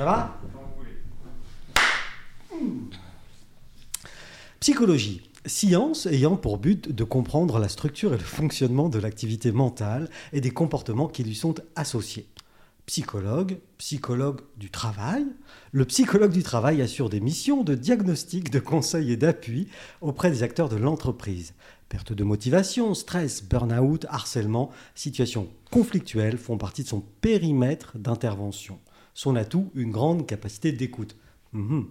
Ça va Psychologie. Science ayant pour but de comprendre la structure et le fonctionnement de l'activité mentale et des comportements qui lui sont associés. Psychologue, psychologue du travail. Le psychologue du travail assure des missions de diagnostic, de conseil et d'appui auprès des acteurs de l'entreprise. Perte de motivation, stress, burn-out, harcèlement, situations conflictuelles font partie de son périmètre d'intervention. Son atout, une grande capacité d'écoute. Mhm.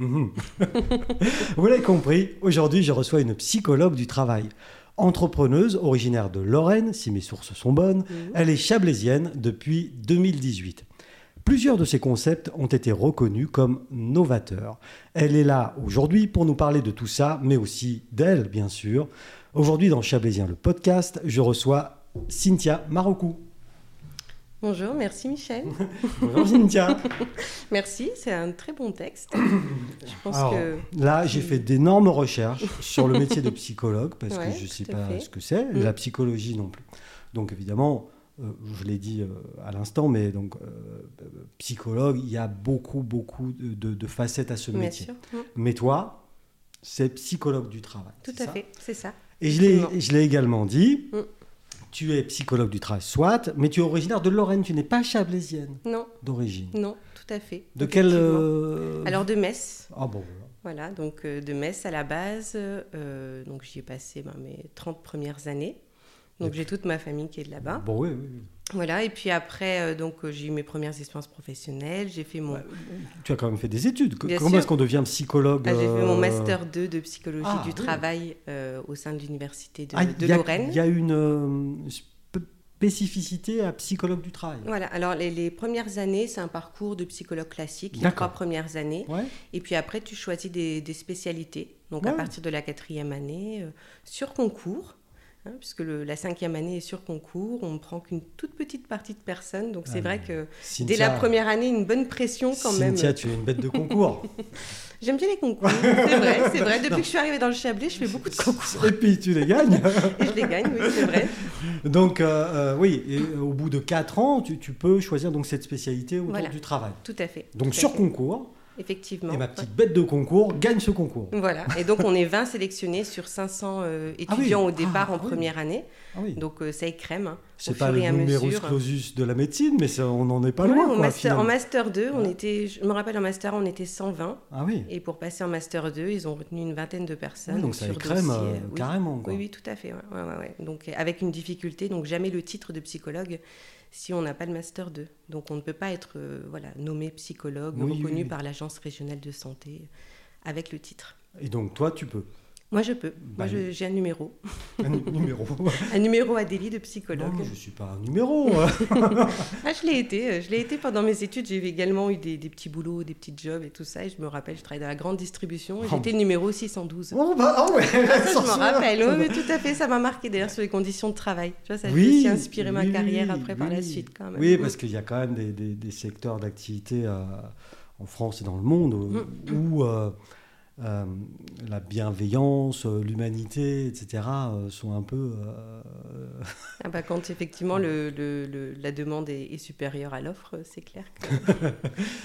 Mhm. Vous l'avez compris, aujourd'hui je reçois une psychologue du travail. Entrepreneuse originaire de Lorraine, si mes sources sont bonnes, elle est chablaisienne depuis 2018. Plusieurs de ses concepts ont été reconnus comme novateurs. Elle est là aujourd'hui pour nous parler de tout ça, mais aussi d'elle, bien sûr. Aujourd'hui, dans Chablaisien, le podcast, je reçois Cynthia Marocou. Bonjour, merci Michel. Bonjour Cynthia. merci, c'est un très bon texte. Je pense que... Là, j'ai fait d'énormes recherches sur le métier de psychologue parce que je ne sais pas ce que c'est, mm. la psychologie non plus. Donc évidemment, euh, je l'ai dit euh, à l'instant, mais donc euh, psychologue, il y a beaucoup, beaucoup de, facettes à ce métier. Mais toi, c'est psychologue du travail. Tout à fait, c'est ça. Et je l'ai également dit. Mm tu es psychologue du travail, soit, mais tu es originaire de Lorraine, tu n'es pas chablaisienne. Non. D'origine. Non, tout à fait. De quelle euh, Alors de Metz. Ah bon. Voilà, donc euh, de Metz à la base, euh, donc j'y ai passé ben, mes 30 premières années. Donc j'ai toute ma famille qui est de là-bas. Bon, oui, oui. Voilà, et puis après, euh, donc j'ai eu mes premières expériences professionnelles. J'ai fait mon. Tu as quand même fait des études. Comment est-ce qu'on devient psychologue ah, J'ai fait mon euh, master 2 de psychologie ah, du travail euh, au sein de l'université de, ah, Lorraine. Il y a une spécificité à psychologue du travail. Voilà, alors les, premières années, c'est un parcours de psychologue classique, les trois premières années. Et puis après, tu choisis des, spécialités. Donc à partir de la quatrième année, sur concours. Hein, puisque la cinquième année est sur concours, on ne prend qu'une toute petite partie de personnes, donc c'est ah, vrai que dès la première année, une bonne pression quand même. Cynthia, tu es une bête de concours. J'aime bien les concours, c'est vrai, c'est vrai. Depuis que je suis arrivée dans le Chablais, je fais beaucoup de concours. Et puis tu les gagnes. et je les gagne, oui, c'est vrai. Donc euh, euh, oui, et au bout de quatre ans, tu, peux choisir donc cette spécialité autour du travail. Tout à fait. Donc sur concours. Effectivement. Et ma petite bête de concours gagne ce concours. Voilà. Et donc, on est 20 sélectionnés sur 500 euh, ah étudiants au départ ah, en première année. Ah donc, euh, ça écrème. Hein, c'est pas le numerus clausus de la médecine, mais on n'en est pas loin. en, master, en, master, 2, on était, je me rappelle, en Master on était 120. Ah oui. Et pour passer en Master 2, ils ont retenu une vingtaine de personnes. donc, ça écrème euh, carrément. Oui, oui, tout à fait. Donc, avec une difficulté, donc jamais le titre de psychologue si on n'a pas le master 2. Donc on ne peut pas être euh, voilà, nommé psychologue, reconnu par l'agence régionale de santé avec le titre. Et donc toi, tu peux moi, je peux. Moi, bah, j'ai un numéro. Un numéro Un numéro à délit de psychologue. Non, je ne suis pas un numéro. ah, je l'ai été. Je l'ai été pendant mes études. J'ai également eu des, petits boulots, des petits jobs et tout ça. Et je me rappelle, je travaillais dans la grande distribution. Oh. J'étais numéro 612. Oh, bah, ah ouais, ça, je me rappelle. Oui, tout à fait. Ça m'a marqué d'ailleurs sur les conditions de travail. Tu vois, ça a aussi inspiré ma carrière après par la suite. Quand même. Oui, parce qu'il y a quand même des, des, secteurs d'activité euh, en France et dans le monde mm. où. Euh, euh, la bienveillance, euh, l'humanité, etc., euh, sont un peu... Ah bah quand effectivement le, le, la demande est, supérieure à l'offre, c'est clair.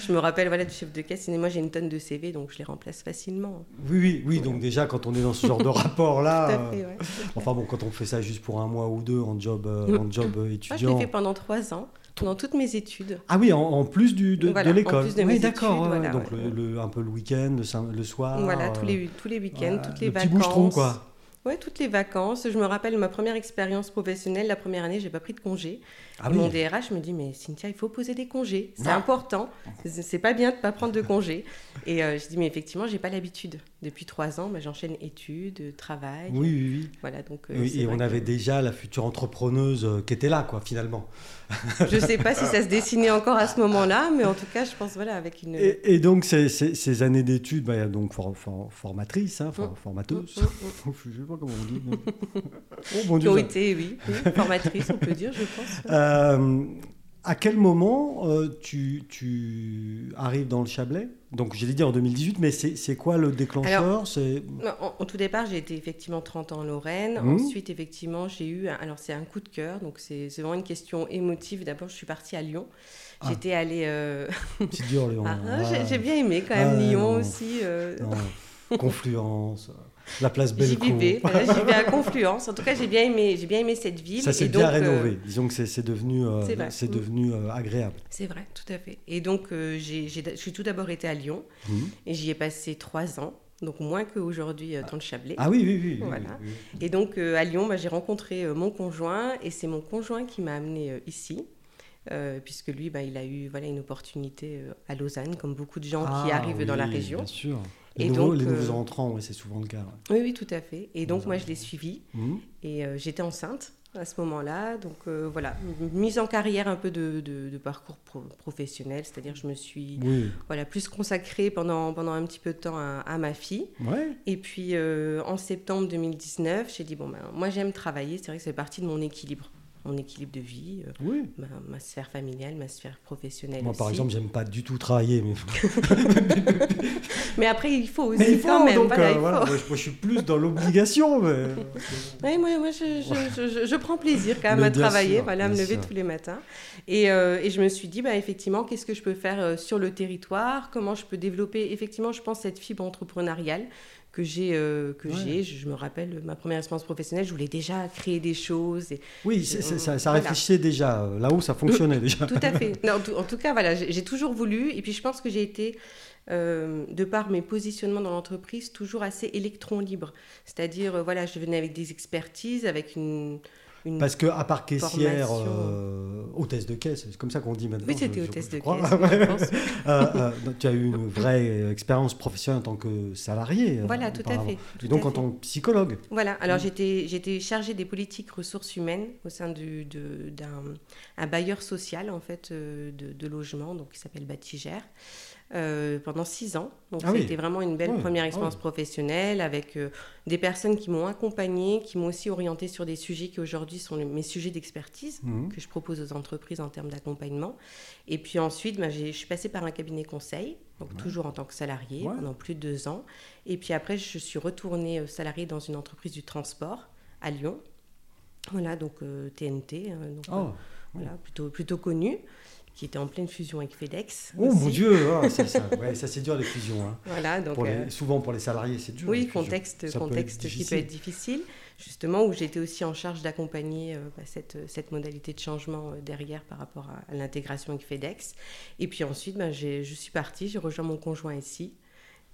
je me rappelle voilà, du chef de caisse, et moi j'ai une tonne de CV, donc je les remplace facilement. Oui, oui, oui donc déjà quand on est dans ce genre de rapport-là... enfin bon, quand on fait ça juste pour un mois ou deux en job, en job étudiant... Moi, je l'ai fait pendant trois ans dans toutes mes études. Ah oui, en, plus du, de, de l'école. Oui, d'accord. donc le, un peu le week-end, le, soir. Voilà, tous les, tous les week-ends, toutes les vacances. Petit quoi. Oui, toutes les vacances. Je me rappelle ma première expérience professionnelle, la première année, j'ai pas pris de congé. Ah mon DRH me dit mais Cynthia, il faut poser des congés, c'est important. C'est pas bien de pas prendre de congés. Et euh, je dis mais effectivement, j'ai pas l'habitude. Depuis trois ans, bah, j'enchaîne études, travail. Oui, oui, oui. Voilà donc. Euh, et on avait déjà la future entrepreneuse euh, qui était là, quoi, finalement. je sais pas si ça se dessinait encore à ce moment-là, mais en tout cas, je pense voilà avec une. Et, donc ces, ces, années d'études, bah, donc formatrice, hein, mm. formateuse. Mm, mm, je sais pas comment on dit. oh, bon Qui ont été, oui, formatrice, on peut dire, je pense. Euh, à quel moment euh, tu, tu, arrives dans le Chablais? Donc, j'ai dit en 2018, mais c'est quoi le déclencheur? En, en, tout départ, j'ai été effectivement 30 ans en Lorraine. Mmh. Ensuite, effectivement, j'ai eu. Alors, c'est un coup de cœur. Donc, c'est vraiment une question émotive. D'abord, je suis partie à Lyon. Ah. J'étais allée. Euh... C'est dur, Lyon. Ah, ah, j'ai bien aimé quand même Lyon aussi. Euh. Confluence la place Bellecour. J'y vivais, j'y vais à Confluence. En tout cas, j'ai bien aimé, j'ai bien aimé cette ville. Ça s'est bien euh, rénové. Disons que c'est devenu, euh, c'est devenu euh, agréable. C'est vrai, tout à fait. Et donc, j'ai je suis tout d'abord été à Lyon mmh. et j'y ai passé trois ans. Donc moins qu'aujourd'hui dans le Chablais. Ah oui, oui, oui. Voilà. Et donc à Lyon, bah, j'ai rencontré mon conjoint et c'est mon conjoint qui m'a amené ici. puisque lui, bah, il a eu voilà, une opportunité à Lausanne, comme beaucoup de gens qui ah arrivent dans la région. Bien sûr. Les, et nouveaux, donc, les nouveaux euh, entrants, oui, c'est souvent le cas. Oui, oui, tout à fait. Et donc, moi, je l'ai suivi. Mmh. Et euh, j'étais enceinte à ce moment-là. Donc, euh, voilà, mise en carrière un peu de, de, parcours professionnel. C'est-à-dire, je me suis voilà, plus consacrée pendant, pendant un petit peu de temps à, ma fille. Ouais. Et puis, en septembre 2019, j'ai dit, bon, ben, moi, j'aime travailler. C'est vrai que c'est partie de mon équilibre mon équilibre de vie, oui. ma, sphère familiale, ma sphère professionnelle. Moi, par exemple, j'aime pas du tout travailler. Mais... mais après, il faut aussi il faut, quand même. Donc, euh, Moi, je suis plus dans l'obligation. Mais... oui, moi, moi je, je, je, prends plaisir quand même à travailler, voilà, à me lever tous les matins. Et, euh, et, je me suis dit, bah, effectivement, qu'est-ce que je peux faire euh, sur le territoire? Comment je peux développer, effectivement, je pense, cette fibre entrepreneuriale que j'ai euh, que j'ai. Je, me rappelle ma première expérience professionnelle je voulais déjà créer des choses et, oui ça, ça réfléchissait déjà. Euh, là-haut ça fonctionnait déjà. tout à fait. Non, en, tout, cas voilà j'ai toujours voulu. Et puis je pense que j'ai été euh, de par mes positionnements dans l'entreprise toujours assez électron libre. C'est-à-dire voilà je venais avec des expertises avec une parce que à part caissière, euh, hôtesse de caisse, c'est comme ça qu'on dit maintenant. Oui, c'était hôtesse de caisse. Euh, euh, tu as eu une vraie expérience professionnelle en tant que salarié. Voilà, tout à fait. Et donc en tant que psychologue. Voilà, alors mm. j'étais, j'étais chargée des politiques ressources humaines au sein du, d'un bailleur social en fait de, de logement, donc qui s'appelle Batigère. Euh, pendant six ans. Donc, ah c'était vraiment une belle première expérience professionnelle avec euh, des personnes qui m'ont accompagnée, qui m'ont aussi orientée sur des sujets qui aujourd'hui sont mes sujets d'expertise mhm. que je propose aux entreprises en termes d'accompagnement. Et puis ensuite, bah, je suis passée par un cabinet conseil, donc toujours en tant que salarié pendant plus de deux ans. Et puis après, je suis retournée euh, salariée dans une entreprise du transport à Lyon. Voilà, donc TNT, hein, donc, oh. voilà, plutôt, plutôt connue qui était en pleine fusion avec FedEx. Oh mon Dieu, ah, ça, c'est dur les fusions. Hein. Voilà, donc, euh, souvent pour les salariés c'est dur. Oui, contexte, contexte qui peut être difficile, justement où j'étais aussi en charge d'accompagner euh, bah, cette, cette, modalité de changement euh, derrière par rapport à, l'intégration avec FedEx. Et puis ensuite, bah, je suis partie, j'ai rejoint mon conjoint ici.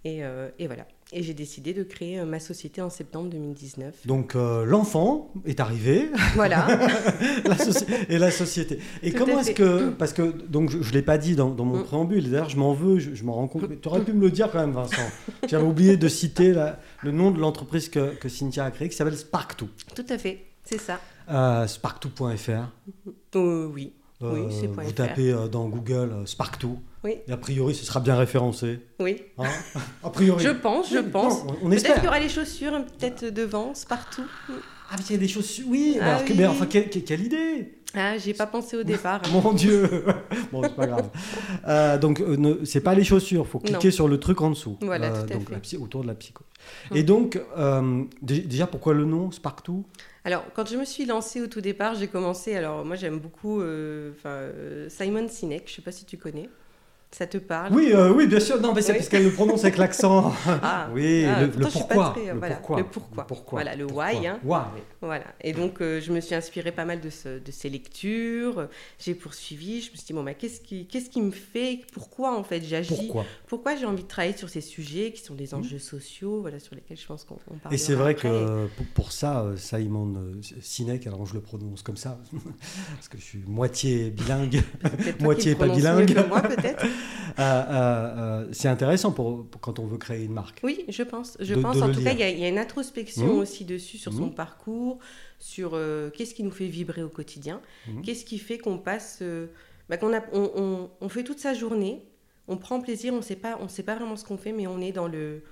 Et, et voilà. Et j'ai décidé de créer euh, ma société en septembre 2019. Donc euh, l'enfant est arrivé. Voilà. et la société. Et comment est-ce que. Parce que donc, je ne l'ai pas dit dans, mon mm. préambule, d'ailleurs je m'en veux, je, m'en rends compte. Tu aurais pu me le dire quand même, Vincent. J'avais oublié de citer le nom de l'entreprise que, que, Cynthia a créée qui s'appelle Spark2. Tout à fait, c'est ça. Euh, Spark2.fr. Euh, oui. Euh, vous tapez euh, dans Google euh, Spark2. Oui. Et a priori, ce sera bien référencé. Oui. Hein a priori. Je pense, je pense. on, Peut-être qu'il y aura les chaussures, peut-être devant, partout. Ah, mais il y a des chaussures. Oui, ah mais enfin, quelle, quelle idée ah, j'ai pas pensé au départ. Mon Dieu Bon, c'est pas grave. Euh, donc, euh, c'est pas les chaussures, il faut cliquer sur le truc en dessous. Voilà, tout donc, fait. autour de la psycho. Et donc, déjà, pourquoi le nom Spark2 alors, quand je me suis lancée au tout départ, j'ai commencé. Alors, moi, j'aime beaucoup euh, Simon Sinek, je ne sais pas si tu connais. Ça te parle Oui, euh, oui, bien sûr. Non, mais c'est parce qu'elle le prononce avec l'accent. Ah, oui, ah, le, pourquoi, le, pourquoi, le, pourquoi. Voilà, le why. Hein. Voilà. Et donc, euh, je me suis inspirée pas mal de, ce, de ces lectures. J'ai poursuivi. Je me suis dit, bon, bah, qu'est-ce qui, qu'est-ce qui me fait Pourquoi, en fait, j'agis Pourquoi, pourquoi j'ai envie de travailler sur ces sujets qui sont des mmh. enjeux sociaux, voilà, sur lesquels je pense qu'on parle. Et c'est vrai que pour, ça, euh, Simon Sinek, alors je le prononce comme ça, parce que je suis moitié bilingue, moitié pas bilingue. moi, peut-être. Euh, euh, euh, c'est intéressant pour, quand on veut créer une marque. Oui, je pense. Je pense. en tout cas, il y, a une introspection mmh. aussi dessus sur son mmh. parcours, sur qu'est-ce qui nous fait vibrer au quotidien, mmh. qu'est-ce qui fait qu'on passe, bah, qu'on a, on, on, fait toute sa journée, on prend plaisir, on sait pas, on sait pas vraiment ce qu'on fait, mais on est dans le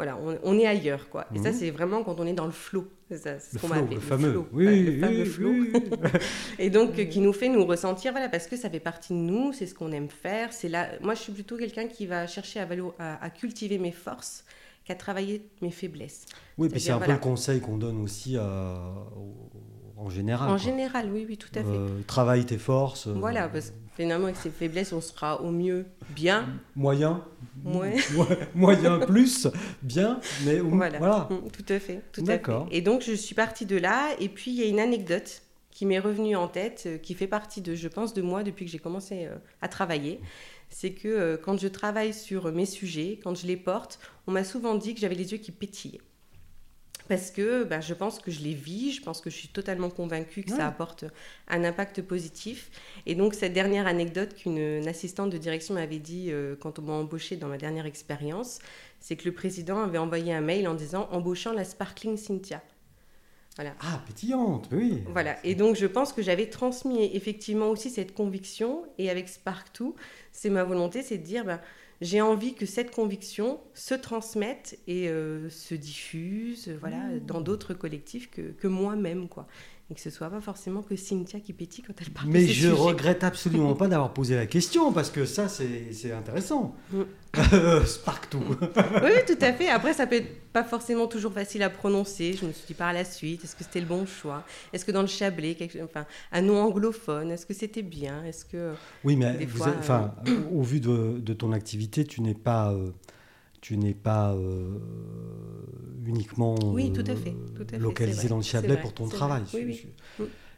voilà, on, est ailleurs, quoi. Et ça, mhm. c'est vraiment quand on est dans le flot. C'est ce qu'on appelle le, fameux. Flow. Oui, le fameux flot. et donc, qui nous fait nous ressentir, voilà, parce que ça fait partie de nous, c'est ce qu'on aime faire. C'est là. Moi, je suis plutôt quelqu'un qui va chercher à, à, cultiver mes forces qu'à travailler mes faiblesses. Oui, puis c'est un peu le conseil qu'on donne aussi en général. En général, oui, oui, tout à fait. Euh, travaille tes forces. Voilà, parce que finalement, avec ses faiblesses, on sera au mieux bien. Moyen. moyen plus, bien, mais voilà. Mm, tout à fait. Tout à fait. Et donc, je suis partie de là. Et puis, il y a une anecdote qui m'est revenue en tête, euh, qui fait partie de, je pense, de moi depuis que j'ai commencé euh, à travailler. C'est que euh, quand je travaille sur mes sujets, quand je les porte, on m'a souvent dit que j'avais les yeux qui pétillaient parce que bah, je pense que je les vis, je pense que je suis totalement convaincue que ça apporte un impact positif. Et donc cette dernière anecdote qu'une assistante de direction m'avait dit euh, quand on m'a embauchée dans ma dernière expérience, c'est que le président avait envoyé un mail en disant embauchant la Sparkling Cynthia. Voilà. Ah, pétillante, oui. Voilà. Et donc, je pense que j'avais transmis effectivement aussi cette conviction. Et avec Spark2, c'est ma volonté, c'est de dire, bah, j'ai envie que cette conviction se transmette et euh, se diffuse voilà, mmh. dans d'autres collectifs que, que moi-même. quoi et que ce soit pas forcément que Cynthia qui pétille quand elle parle Mais je ne regrette absolument pas d'avoir posé la question parce que ça c'est intéressant. Mm. Spark tout. oui, tout à fait. Après, ça peut être pas forcément toujours facile à prononcer. Je me suis dit par la suite, est-ce que c'était le bon choix? Est-ce que dans le Chablais, quelque... enfin, un nom anglophone, est-ce que c'était bien? Est-ce que oui, mais enfin, euh, au vu de, de, ton activité, tu n'es pas euh, tu n'es pas euh, uniquement oui, tout à fait, localisé dans le Chablais pour ton travail.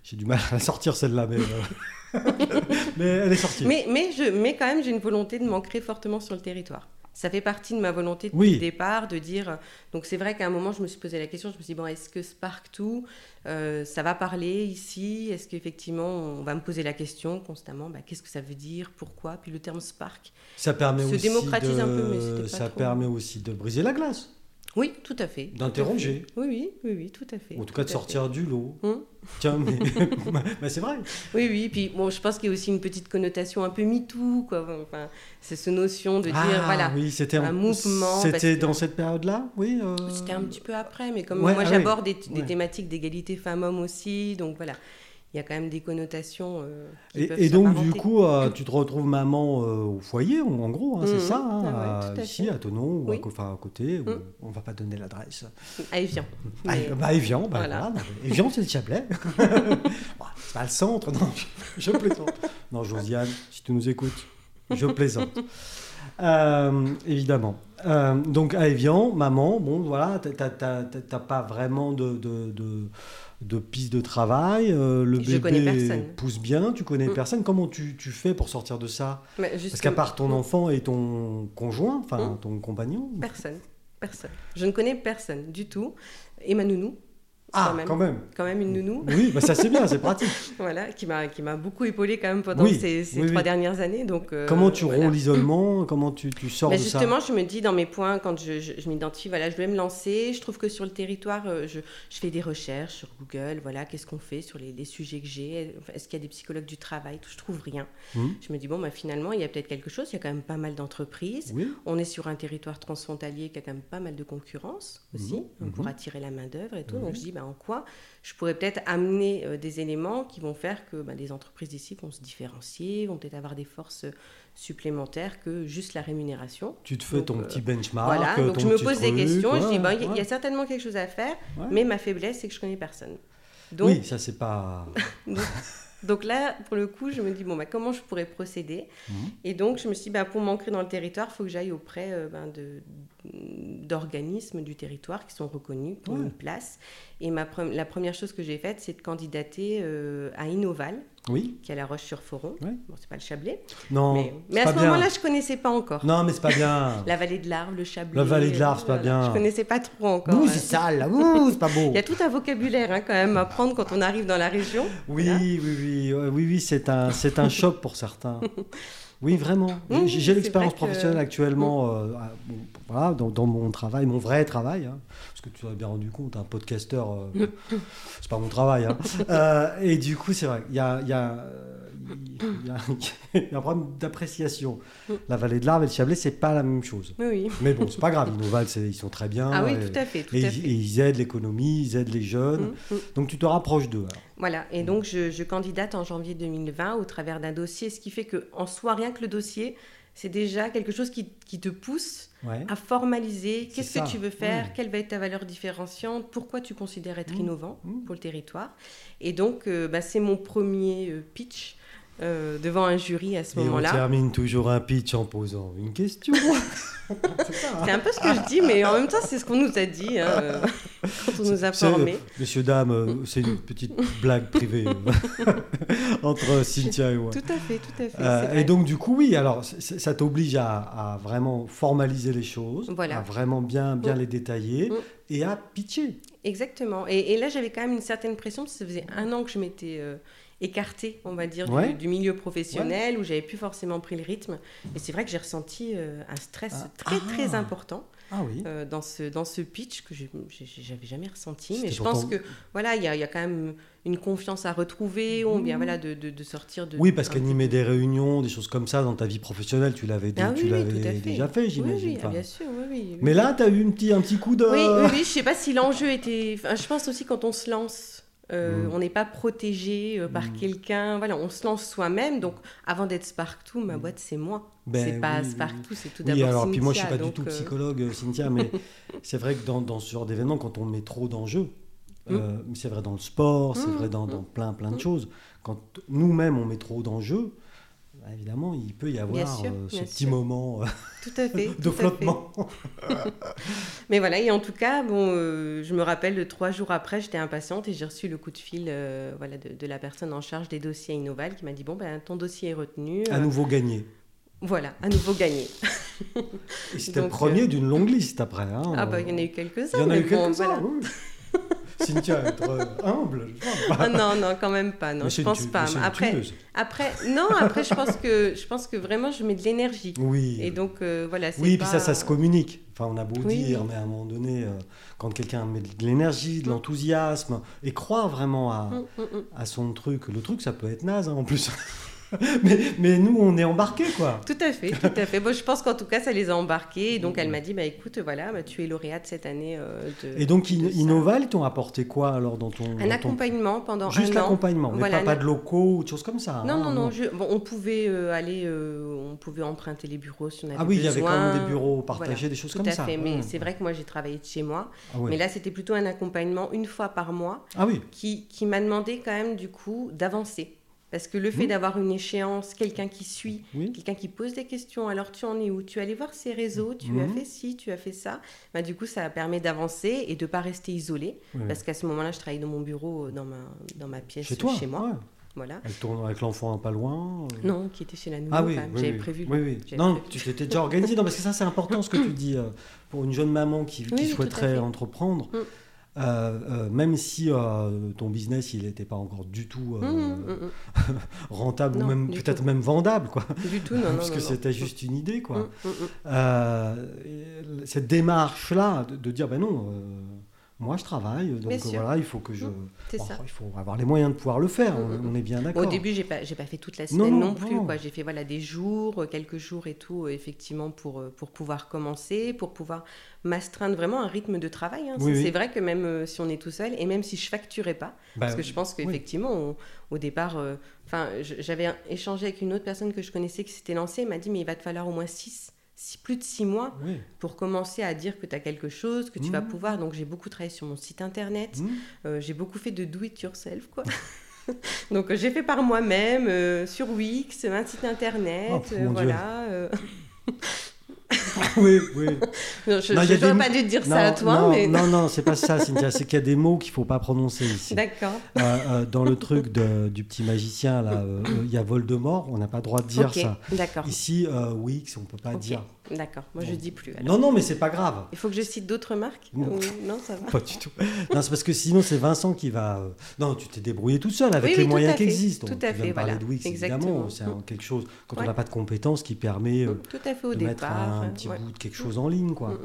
J'ai du mal à sortir celle-là, mais, euh, mais elle est sortie. Mais, mais, je, mais quand même, j'ai une volonté de m'ancrer fortement sur le territoire ça fait partie de ma volonté depuis le départ de dire. Donc c'est vrai qu'à un moment, je me suis posé la question. Je me suis dit bon, est-ce que Spark 2, euh, ça va parler ici? Est-ce qu'effectivement, on va me poser la question constamment bah, Qu'est-ce que ça veut dire? Pourquoi? Puis le terme Spark ça permet se aussi démocratise un peu, mais pas ça permet aussi de briser la glace. Oui, tout à fait. D'interroger. Oui, oui, oui, oui, tout à fait. En tout cas, de sortir du lot. Hum. Tiens, mais, c'est vrai. Oui, oui. Puis bon, je pense qu'il y a aussi une petite connotation un peu MeToo, quoi. Enfin, c'est cette notion de dire, ah, voilà, oui, c'était un mouvement. C'était dans cette période-là, oui. Euh. C'était un petit peu après, mais comme moi, ah j'aborde des, des, thématiques d'égalité femmes-hommes aussi, donc voilà il y a quand même des connotations. Euh, et, donc, du coup, euh, tu te retrouves maman euh, au foyer, en, gros, hein, c'est mhm. ça, hein, ah ici, à Tonon, ou à, côté, mhm. on ne va pas donner l'adresse. À Evian. À, bah, Evian, bah, voilà. Evian, c'est le Chapelet. c'est pas le centre, non, je, plaisante. Non, Josiane, si tu nous écoutes, je plaisante. évidemment. Donc à Evian, maman, bon voilà, t'as pas vraiment de, de de pistes de travail, euh, le bébé pousse bien, tu connais mm. personne. Comment tu, tu, fais pour sortir de ça? Parce qu'à part ton enfant et ton conjoint, enfin mm. ton compagnon Personne, personne. Je ne connais personne du tout. Et ma nounou, ah, quand même. quand même. une nounou. Oui, bah ça c'est bien, c'est pratique. voilà, qui m'a qui m'a beaucoup épaulé quand même pendant ces, ces trois dernières années. Donc euh, comment tu voilà. l'isolement? Comment tu, tu sors bah, de justement, ça? Justement, je me dis dans mes points quand je, je, m'identifie, voilà, je vais me lancer. Je trouve que sur le territoire, euh, je, je fais des recherches sur Google. Voilà, qu'est-ce qu'on fait sur les, les sujets que j'ai? Est-ce qu'il y a des psychologues du travail? Je trouve rien. Hum. Je me dis bon, bah finalement, il y a peut-être quelque chose. Il y a quand même pas mal d'entreprises. On est sur un territoire transfrontalier qui a quand même pas mal de concurrence aussi hum. pour hum. attirer la main d'œuvre et tout. Donc je dis bah en quoi je pourrais peut-être amener euh, des éléments qui vont faire que bah, les entreprises d'ici vont se différencier, vont peut-être avoir des forces supplémentaires que juste la rémunération. Tu te fais ton euh, petit benchmark. Voilà, donc je me pose des questions, je dis, bah, il y, a certainement quelque chose à faire, mais ma faiblesse, c'est que je connais personne. Donc, oui, ça c'est pas... Donc là, pour le coup, je me dis, bon, bah, comment je pourrais procéder mhm. Et donc, je me suis dit, bah, pour m'ancrer dans le territoire, il faut que j'aille auprès euh, ben, d'organismes du territoire qui sont reconnus pour une place. Et ma la première chose que j'ai faite, c'est de candidater euh, à Innoval, oui. qui est à La Roche-sur-Foron. Bon, c'est pas le Chablais. Non. Mais, à ce moment-là, je connaissais pas encore. Non, mais c'est pas bien. la vallée de l'Arve, le Chablais. La vallée de l'Arve, c'est pas bien. Je connaissais pas trop encore. Ouh, c'est sale, ouh, c'est pas beau. Il y a tout un vocabulaire hein, quand même à prendre quand on arrive dans la région. Oui, oui, oui, oui, oui, c'est un, c'est un choc pour certains. Oui, vraiment. J'ai l'expérience professionnelle actuellement mmh. euh, voilà, dans, mon travail, mon vrai travail. Hein, que tu as bien rendu compte, un podcasteur, euh, c'est pas mon travail. Hein. Euh, et du coup, c'est vrai, il y a, y, a, il y, a un problème d'appréciation. La vallée de l'Arve et le Chablais, c'est pas la même chose. Oui. Mais bon, c'est pas grave. Innoval, ils sont très bien. Ah oui, tout à fait. Tout et, à fait. et, ils aident l'économie, ils aident les jeunes. Mm, mm. Donc tu te rapproches d'eux. Voilà. Et donc je, je, candidate en janvier 2020 au travers d'un dossier, ce qui fait que en soi, rien que le dossier, c'est déjà quelque chose qui, qui te pousse à formaliser. Qu'est-ce que tu veux faire, quelle va être ta valeur différenciante, pourquoi tu considères être innovant pour le territoire? Et donc, euh, bah, c'est mon premier euh, pitch euh, devant un jury à ce moment-là. On termine toujours un pitch en posant une question. c'est un peu ce que je dis, mais en même temps, c'est ce qu'on nous a dit hein, quand on nous a formés. Messieurs, dames, euh, c'est une petite blague privée euh, entre Cynthia et moi. Tout à fait, tout à fait. et donc, du coup, oui, alors ça t'oblige à, vraiment formaliser les choses, à vraiment bien, bien mm. les détailler mm. et à pitcher. Exactement. Et, là, j'avais quand même une certaine pression, parce que ça faisait un an que je m'étais écartée, on va dire, du, milieu professionnel, où j'avais plus forcément pris le rythme. Et c'est vrai que j'ai ressenti euh, un stress ah. très, très ah. important. Ah oui. Euh, dans, ce, dans ce pitch que je n'avais jamais ressenti. Mais je pense que voilà, il y a, y a, quand même une confiance à retrouver, ou bien voilà, de, de, sortir de. Oui, parce qu'animer des réunions, des choses comme ça dans ta vie professionnelle, tu l'avais ah déjà fait, j'imagine. Oui, bien sûr, oui, Mais là, tu as eu un petit, un petit coup de. Oui, oui, je sais pas si l'enjeu était. je pense aussi quand on se lance euh, mm. On n'est pas protégé euh, par mm. quelqu'un. Voilà, on se lance soi-même. Donc, avant d'être Spark2, ma mm. boîte, c'est moi. Ben c'est pas Spark2, c'est tout d'abord oui, alors, Puis moi, je suis pas du tout euh, psychologue, Cynthia, mais c'est vrai que dans, ce genre d'événement, quand on met trop d'enjeux, c'est vrai dans le sport, c'est vrai dans, dans, plein, plein de choses. Quand nous-mêmes, on met trop d'enjeux, évidemment, il peut y avoir euh, ce petit moment euh, tout à fait, de flottement. Mais voilà, et en tout cas, bon, euh, je me rappelle, trois jours après, j'étais impatiente et j'ai reçu le coup de fil voilà, de, la personne en charge des dossiers Innoval qui m'a dit, bon, ben, ton dossier est retenu. À nouveau gagné. Voilà, à nouveau gagné. c'était le premier d'une longue liste après. Hein, ah, bah, il y en a eu quelques-uns. Il y en a eu quelques-uns, oui. Cynthia, être euh, humble. Ah non, non, quand même pas. Non, je pense pas. Après, après, non, après, je pense que je pense que vraiment, je mets de l'énergie. Oui. Et donc euh, voilà. Oui, puis ça, ça se communique. Enfin, on a beau dire, mais à un moment donné, euh, quand quelqu'un met de l'énergie, de mm. l'enthousiasme et croit vraiment à, mm, mm, à, son truc, le truc, ça peut être naze hein, en plus. mais, mais, nous, on est embarqués, quoi. Tout à fait, tout à fait. Bon, je pense qu'en tout cas, ça les a embarqués. Et donc, elle m'a dit, bah, écoute, voilà, bah, tu es lauréate cette année. Euh, de, et donc, Innoval, t'ont apporté quoi alors dans ton... Un accompagnement pendant Juste un an. Juste l'accompagnement, mais pas, de locaux ou de choses comme ça. Non, hein, non, non. bon, on pouvait euh, aller, euh, on pouvait emprunter les bureaux si on avait Ah oui, il y avait quand même des bureaux partagés, des choses comme ça. Tout à fait, mais c'est vrai que moi, j'ai travaillé de chez moi. Ah mais là, c'était plutôt un accompagnement une fois par mois. Ah oui. Qui, qui m'a demandé quand même, du coup, d'avancer. Parce que le fait mmh. d'avoir une échéance, quelqu'un qui suit, quelqu'un qui pose des questions, alors tu en es où? Tu es allé voir ces réseaux, tu as mmh. fait ci, tu as fait ça. Bah, du coup, ça permet d'avancer et de ne pas rester isolé. Parce qu'à ce moment-là, je travaillais dans mon bureau, dans ma, dans ma pièce chez, toi, chez moi. Voilà. Elle tourne avec l'enfant pas loin euh. Non, qui était chez la nounou. Ah oui, j'avais prévu. Oui, oui. Non, tu t'étais déjà organisé. non, parce que ça, c'est important ce que tu dis. Euh, pour une jeune maman qui, qui souhaiterait entreprendre, mmh. Euh, euh, même si euh, ton business il n'était pas encore du tout mmh, mmh, mmh. rentable ou même peut-être même vendable quoi. Du tout non, parce que c'était juste une idée quoi. Cette démarche là de, de dire ben non moi je travaille, donc voilà, il faut que je. Mmh, il faut avoir les moyens de pouvoir le faire, mmh, mmh, on, est bien d'accord. Au début, j'ai pas, pas fait toute la semaine non, plus, quoi. J'ai fait voilà des jours, quelques jours et tout, effectivement, pour, euh, pour pouvoir commencer, pour pouvoir m'astreindre vraiment un rythme de travail. Hein. c'est vrai que même euh, si on est tout seul, et même si je facturais pas, bah parce que je pense qu'effectivement, au départ, euh, enfin, j'avais échangé avec une autre personne que je connaissais qui s'était lancée, elle m'a dit, mais il va te falloir au moins six plus de six mois pour commencer à dire que tu as quelque chose, que tu vas mmh. pouvoir. Donc j'ai beaucoup travaillé sur mon site internet, mmh. euh, j'ai beaucoup fait de do it yourself quoi. Donc j'ai fait par moi-même euh, sur Wix, un site internet, oh, euh, voilà. oui, oui. je ne dois pas dû te dire ça à toi. Non, mais... non, non, c'est pas ça, Cynthia. C'est qu'il y a des mots qu'il ne faut pas prononcer ici. D'accord. dans le truc du petit magicien, là, il y a Voldemort, on n'a pas le droit de dire ça. D'accord. Ici, Wix, on ne peut pas dire. D'accord, moi je dis plus. Non, non, mais c'est pas grave. Il faut que je cite d'autres marques non. ça va Pas du tout. Non, c'est parce que sinon c'est Vincent qui va. Euh, non, tu t'es débrouillé tout seul avec les moyens qui existent. Tout à fait, de Wix, évidemment. C'est quelque chose, quand on n'a pas de compétences, qui permet euh, tout à fait au de départ, mettre un, petit bout bout de quelque chose en ligne, quoi.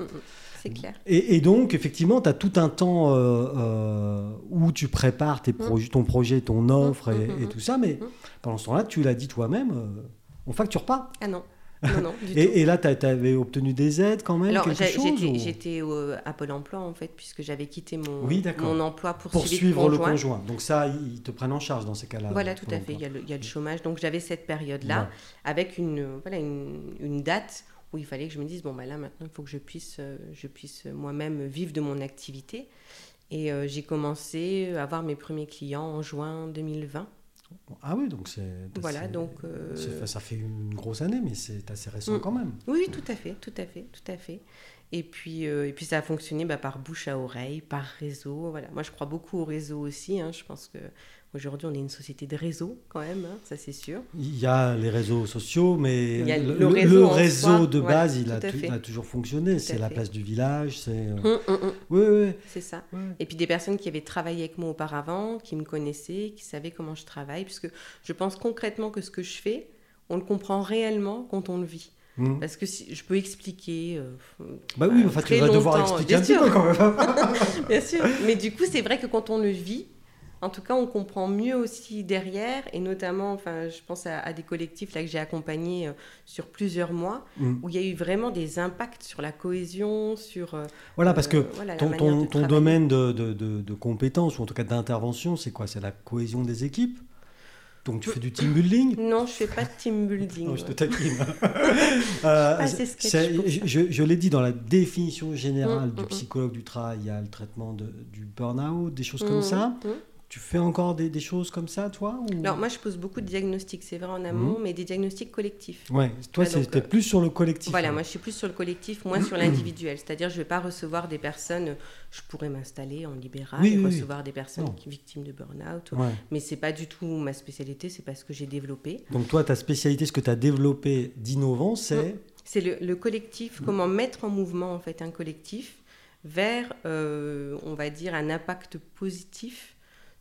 C'est clair. Et, donc, effectivement, tu as tout un temps où tu prépares tes ton projet, ton offre et, tout ça, mais pendant ce temps-là, tu l'as dit toi-même, on facture pas. Ah non et, là, tu avais obtenu des aides quand même Alors, j'étais à Pôle emploi en fait, puisque j'avais quitté mon, mon emploi pour, pour suivre le conjoint. Donc, ça, ils te prennent en charge dans ces cas-là. Voilà, tout à fait. Il y, a le, il y, a le, chômage. Donc, j'avais cette période-là avec une, voilà, une, une, date où il fallait que je me dise bon, bah là, maintenant, il faut que je puisse, euh, je puisse moi-même vivre de mon activité. Et euh, j'ai commencé à avoir mes premiers clients en juin 2020. Ah oui, donc c'est. Voilà, donc. Euh, ça fait une grosse année, mais c'est assez récent mm. quand même. Oui, tout à fait, tout à fait, tout à fait. Et puis, euh, et puis ça a fonctionné bah, par bouche à oreille, par réseau. Voilà. Moi, je crois beaucoup au réseau aussi. Hein. Je pense que Aujourd'hui, on est une société de réseau quand même, hein, ça c'est sûr. Il y a les réseaux sociaux, mais le, réseau, de base, il, a, toujours fonctionné. C'est la place du village, c'est. Euh, hum, hum, hum. Oui, oui. C'est ça. Et puis des personnes qui avaient travaillé avec moi auparavant, qui me connaissaient, qui savaient comment je travaille, puisque je pense concrètement que ce que je fais, on le comprend réellement quand on le vit. Parce que si, je peux expliquer. Euh, bah oui, enfin, tu vas devoir expliquer un petit peu quand même. Bien sûr. Mais du coup, c'est vrai que quand on le vit, en tout cas, on comprend mieux aussi derrière, et notamment, enfin, je pense à, des collectifs là que j'ai accompagnés euh, sur plusieurs mois, mm. où il y a eu vraiment des impacts sur la cohésion, sur euh, voilà, parce que ton, ton, domaine de, de, de, compétences ou en tout cas d'intervention, c'est quoi? C'est la cohésion des équipes? Donc tu fais du team building? Non, je fais pas de team building. non, je te taquine. euh, je, je l'ai dit dans la définition générale mm, du mm, psychologue du travail, il y a le traitement de, du burn-out, des choses comme ça. Tu fais encore des, des, choses comme ça, toi ou... Alors, moi, je pose beaucoup de diagnostics, c'est vrai en amont, mhm. mais des diagnostics collectifs. Ouais, toi, c'était euh, plus sur le collectif. Voilà, moi, je suis plus sur le collectif, moins sur l'individuel. C'est-à-dire, je ne vais pas recevoir des personnes. Je pourrais m'installer en libéral et recevoir des personnes victimes de burn-out. Mais ce n'est pas du tout ma spécialité, c'est pas ce que j'ai développé. Donc, toi, ta spécialité, ce que tu as développé d'innovant, c'est? C'est le, collectif, comment mettre en mouvement, en fait, un collectif vers, euh, on va dire, un impact positif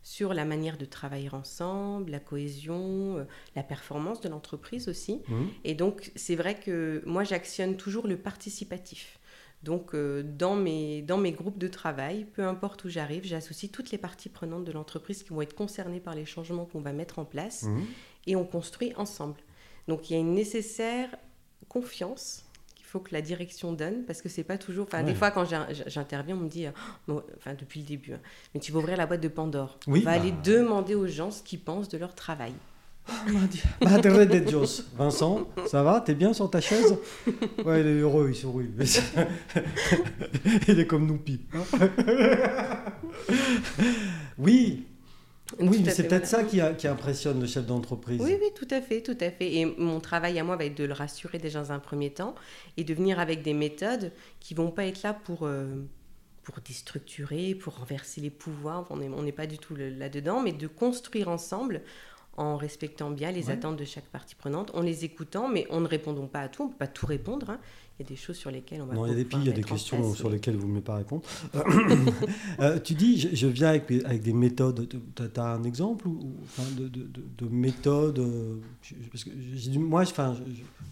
sur la manière de travailler ensemble, la cohésion, euh, la performance de l'entreprise aussi. Mmh. Et donc, c'est vrai que moi, j'actionne toujours le participatif. Donc, euh, dans, mes, dans mes groupes de travail, peu importe où j'arrive, j'associe toutes les parties prenantes de l'entreprise qui vont être concernées par les changements qu'on va mettre en place mmh. et on construit ensemble. Donc, il y a une nécessaire confiance faut que la direction donne parce que c'est pas toujours. Enfin, des fois, quand j'interviens, on me dit, euh, enfin, depuis le début, hein, mais tu vas ouvrir la boîte de Pandore. on va aller bah. demander aux gens ce qu'ils pensent de leur travail. Oh, bah, d'être Vincent, ça va? T'es bien sur ta chaise? Ouais, il est heureux, il sourit. il est comme nous, hein. oui, oui, c'est peut-être ça qui, impressionne le chef d'entreprise. Oui, oui, tout à fait, tout à fait. Et mon travail à moi va être de le rassurer déjà dans un premier temps et de venir avec des méthodes qui vont pas être là pour, euh, pour déstructurer, pour renverser les pouvoirs. On n'est pas du tout là-dedans, mais de construire ensemble en respectant bien les attentes de chaque partie prenante, en les écoutant, mais en ne répondant pas à tout. On ne peut pas tout répondre. Hein il y a des choses sur lesquelles on va. Non, il y a des pays, il y a des questions sur lesquelles vous ne voulez pas répondre. Euh, tu dis, je, viens avec, avec, des méthodes. Tu as un exemple ou, enfin, de, de, de, méthodes euh, parce que du, Moi, enfin,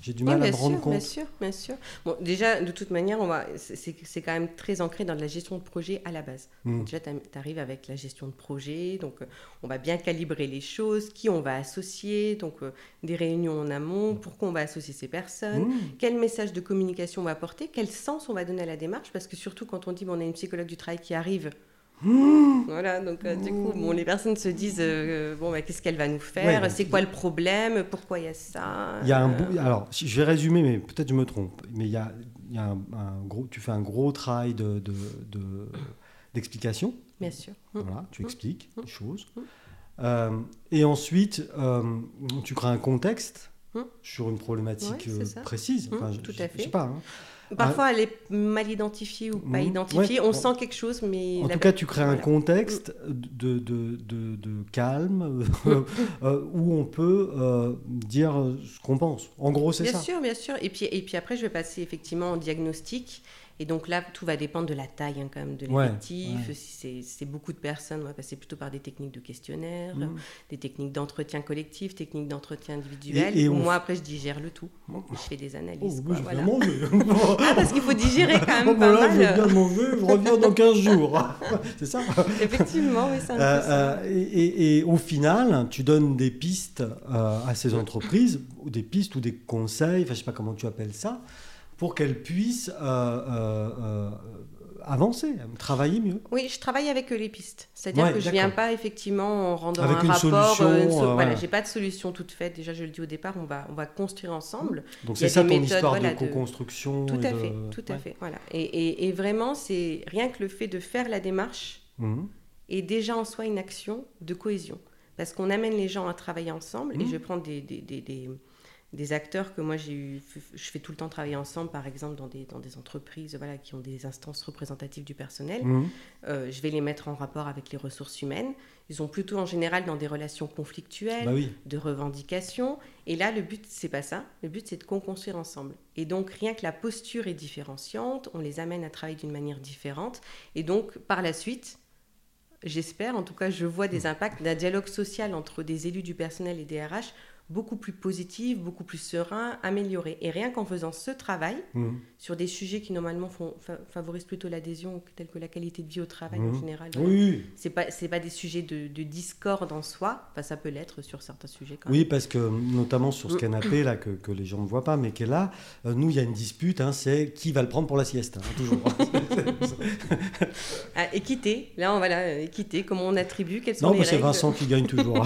j'ai du mal à me rendre compte. Bien sûr, bien sûr. Bon, déjà, de toute manière, c'est quand même très ancré dans la gestion de projet à la base. Hmm. déjà, tu arrives avec la gestion de projet, donc euh, on va bien calibrer les choses, qui on va associer, donc des réunions en amont, pourquoi on va associer ces personnes, hmm. quel message de communication on va apporter, quel sens on va donner à la démarche, parce que surtout quand on dit bon, on a une psychologue du travail qui arrive, voilà, donc euh, du coup, bon, les personnes se disent euh, bon, bah, qu'est-ce qu'elle va nous faire C'est quoi le problème Pourquoi il y a ça Il y a un euh, alors, je vais résumer, mais peut-être je me trompe. Mais il y a, y a un, gros, tu fais un gros travail de, d'explication. Bien sûr. Voilà, tu mmh. expliques mmh. les choses. Mmh. et ensuite, tu crées un contexte Hum. sur une problématique euh, précise. Hum, tout à fait. Je sais pas. Hein. Parfois, elle est mal identifiée ou pas hum, identifiée. On sent quelque chose, mais... En tout cas, tu crées un contexte de, de, de, de calme euh, où on peut euh, dire ce qu'on pense. En gros, c'est ça. Bien sûr, bien sûr. Et puis, et puis après, je vais passer effectivement en diagnostic Et donc là, tout va dépendre de la taille hein, quand même de l'effectif. Si c'est beaucoup de personnes, on va passer plutôt par des techniques de questionnaire, mmh. des techniques d'entretien collectif, techniques d'entretien individuel. Et, moi, après, je digère le tout. Je fais des analyses. Oh, quoi, manger. ah, parce qu'il faut digérer quand même oh, pas mal. Je bien manger, je reviens dans 15 jours. c'est ça Effectivement, oui, c'est un euh, euh, et, et, au final, tu donnes des pistes euh, à ces entreprises, ou des pistes ou des conseils, enfin, je ne sais pas comment tu appelles ça, pour qu'elles puissent euh, euh, euh, avancer, travailler mieux. Oui, je travaille avec les pistes. C'est-à-dire que je ne viens pas effectivement en rendant un rapport. voilà, j'ai pas de solution toute faite. Déjà, je le dis au départ, on va, on va construire ensemble. Donc c'est ça ton histoire de co-construction. Tout à fait, tout à fait. Voilà. Et, et, vraiment, c'est rien que le fait de faire la démarche mmh. est déjà en soi une action de cohésion. Parce qu'on amène les gens à travailler ensemble. Et mmh. je prends des, des, des, des des acteurs que moi j'ai eu, je fais tout le temps travailler ensemble, par exemple dans des, dans des entreprises voilà, qui ont des instances représentatives du personnel. Mmh. Euh, je vais les mettre en rapport avec les ressources humaines. Ils sont plutôt en général dans des relations conflictuelles, bah de revendications. Et là, le but, c'est pas ça. Le but, c'est de construire ensemble. Et donc, rien que la posture est différenciante, on les amène à travailler d'une manière différente. Et donc, par la suite, j'espère, en tout cas, je vois des mmh. impacts d'un dialogue social entre des élus du personnel et des RH beaucoup plus positif, beaucoup plus serein, amélioré. Et rien qu'en faisant ce travail mmh. sur des sujets qui normalement font, favorisent plutôt l'adhésion, tels que la qualité de vie au travail en mmh. général. Oui. C'est pas c'est pas des sujets de, discorde en soi. Enfin, ça peut l'être sur certains sujets. oui, parce que notamment sur ce mmh. canapé là que, que, les gens ne voient pas, mais qui est là, euh, nous il y a une dispute. Hein, c'est qui va le prendre pour la sieste, hein, toujours. ah, équité. Là, on va là équité. Comment on attribue Quelles sont non, c'est Vincent qui gagne toujours.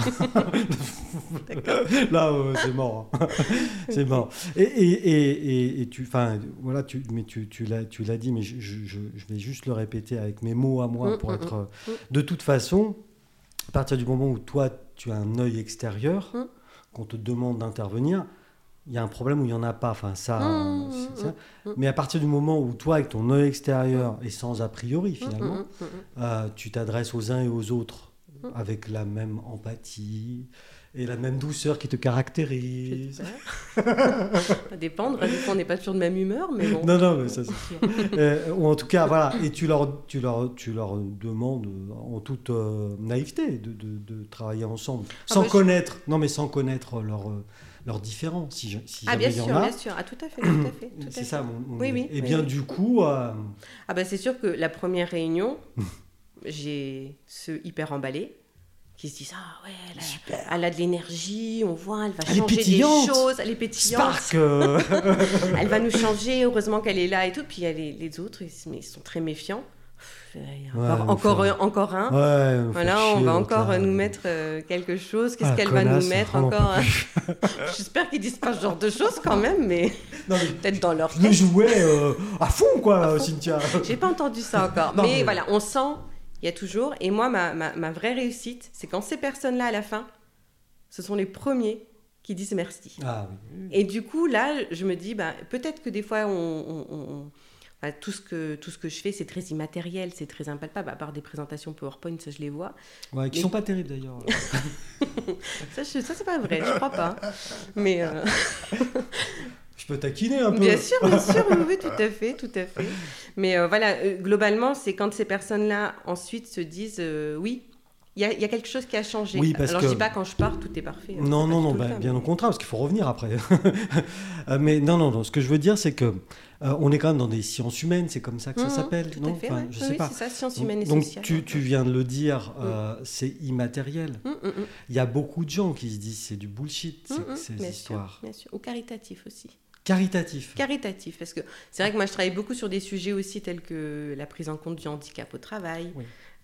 D'accord. là, c'est mort. Hein. c'est mort. Et, et, et, tu, enfin, voilà, tu, mais tu, tu l'as, tu l'as dit, mais je, je, vais juste le répéter avec mes mots à moi pour mm, mm, être. Mm, de toute façon, à partir du moment où toi, tu as un œil extérieur, qu'on te demande d'intervenir, il y a un problème où il n'y en a pas. Enfin, ça, Mais à partir du moment où toi, avec ton œil extérieur et sans a priori, finalement, euh, tu t'adresses aux uns et aux autres avec la même empathie, et la même douceur qui te caractérise. ça fois on n'est pas sûr de même humeur, mais bon. Non, non, mais ça c'est sûr. Euh, ou en tout cas, voilà, et tu leur, tu leur, tu leur demandes en toute euh, naïveté de, de, de, travailler ensemble, ah, sans connaître, non mais sans connaître leurs leurs différences, si, si ah, bien sûr, bien sûr, ah, tout à fait, tout à fait. C'est ça, mon, oui, oui. Et bien du coup... Euh, ah ben c'est sûr que la première réunion, j'ai ce hyper emballé, qui se disent Ah ouais, elle a, elle a de l'énergie, on voit, elle va changer des choses, elle est pétillante. Euh. elle va nous changer, heureusement qu'elle est là et tout. Puis il y a les, autres, ils, ils, sont très méfiants. encore, encore, un. voilà, on va encore nous mettre euh, quelque chose. Qu'est-ce ah, qu'elle va nous mettre encore J'espère qu'ils disent pas ce genre de choses quand même, mais, peut-être dans leur tête. Jouais euh, à fond, quoi, Cynthia. J'ai pas entendu ça encore. mais, voilà, on sent il y a toujours. Et moi, ma, ma, vraie réussite, c'est quand ces personnes-là, à la fin, ce sont les premiers qui disent merci. Ah, oui. Et du coup, là, je me dis, bah, peut-être que des fois, on, tout, ce que, tout ce que je fais, c'est très immatériel, c'est très impalpable, à part des présentations PowerPoint, ça je les vois. Ouais, qui ne sont pas terribles d'ailleurs. ça, ça c'est pas vrai, je crois pas. Mais. Euh, je peux taquiner un peu. Bien sûr, bien sûr, oui, tout à fait, tout à fait. Mais euh, voilà, euh, globalement, c'est quand ces personnes-là ensuite se disent euh, oui. Il y, a, quelque chose qui a changé. Oui, parce Alors, que... je dis pas quand je pars, tout est parfait. Hein, non, non, non, bah, bien au contraire, parce qu'il faut revenir après. mais non, non, non, ce que je veux dire, c'est que on est quand même dans des sciences humaines, c'est comme ça que ça mmh, s'appelle, non? enfin, Je sais oui, c'est ça, sciences humaines et donc, sociales. Donc, tu, tu, viens de le dire, mmh. c'est immatériel. Mmh, il y a beaucoup de gens qui se disent c'est du bullshit, ces histoires. bien sûr, ou caritatif aussi. Caritatif. Caritatif, parce que c'est vrai que moi je travaille beaucoup sur des sujets aussi tels que la prise en compte du handicap au travail,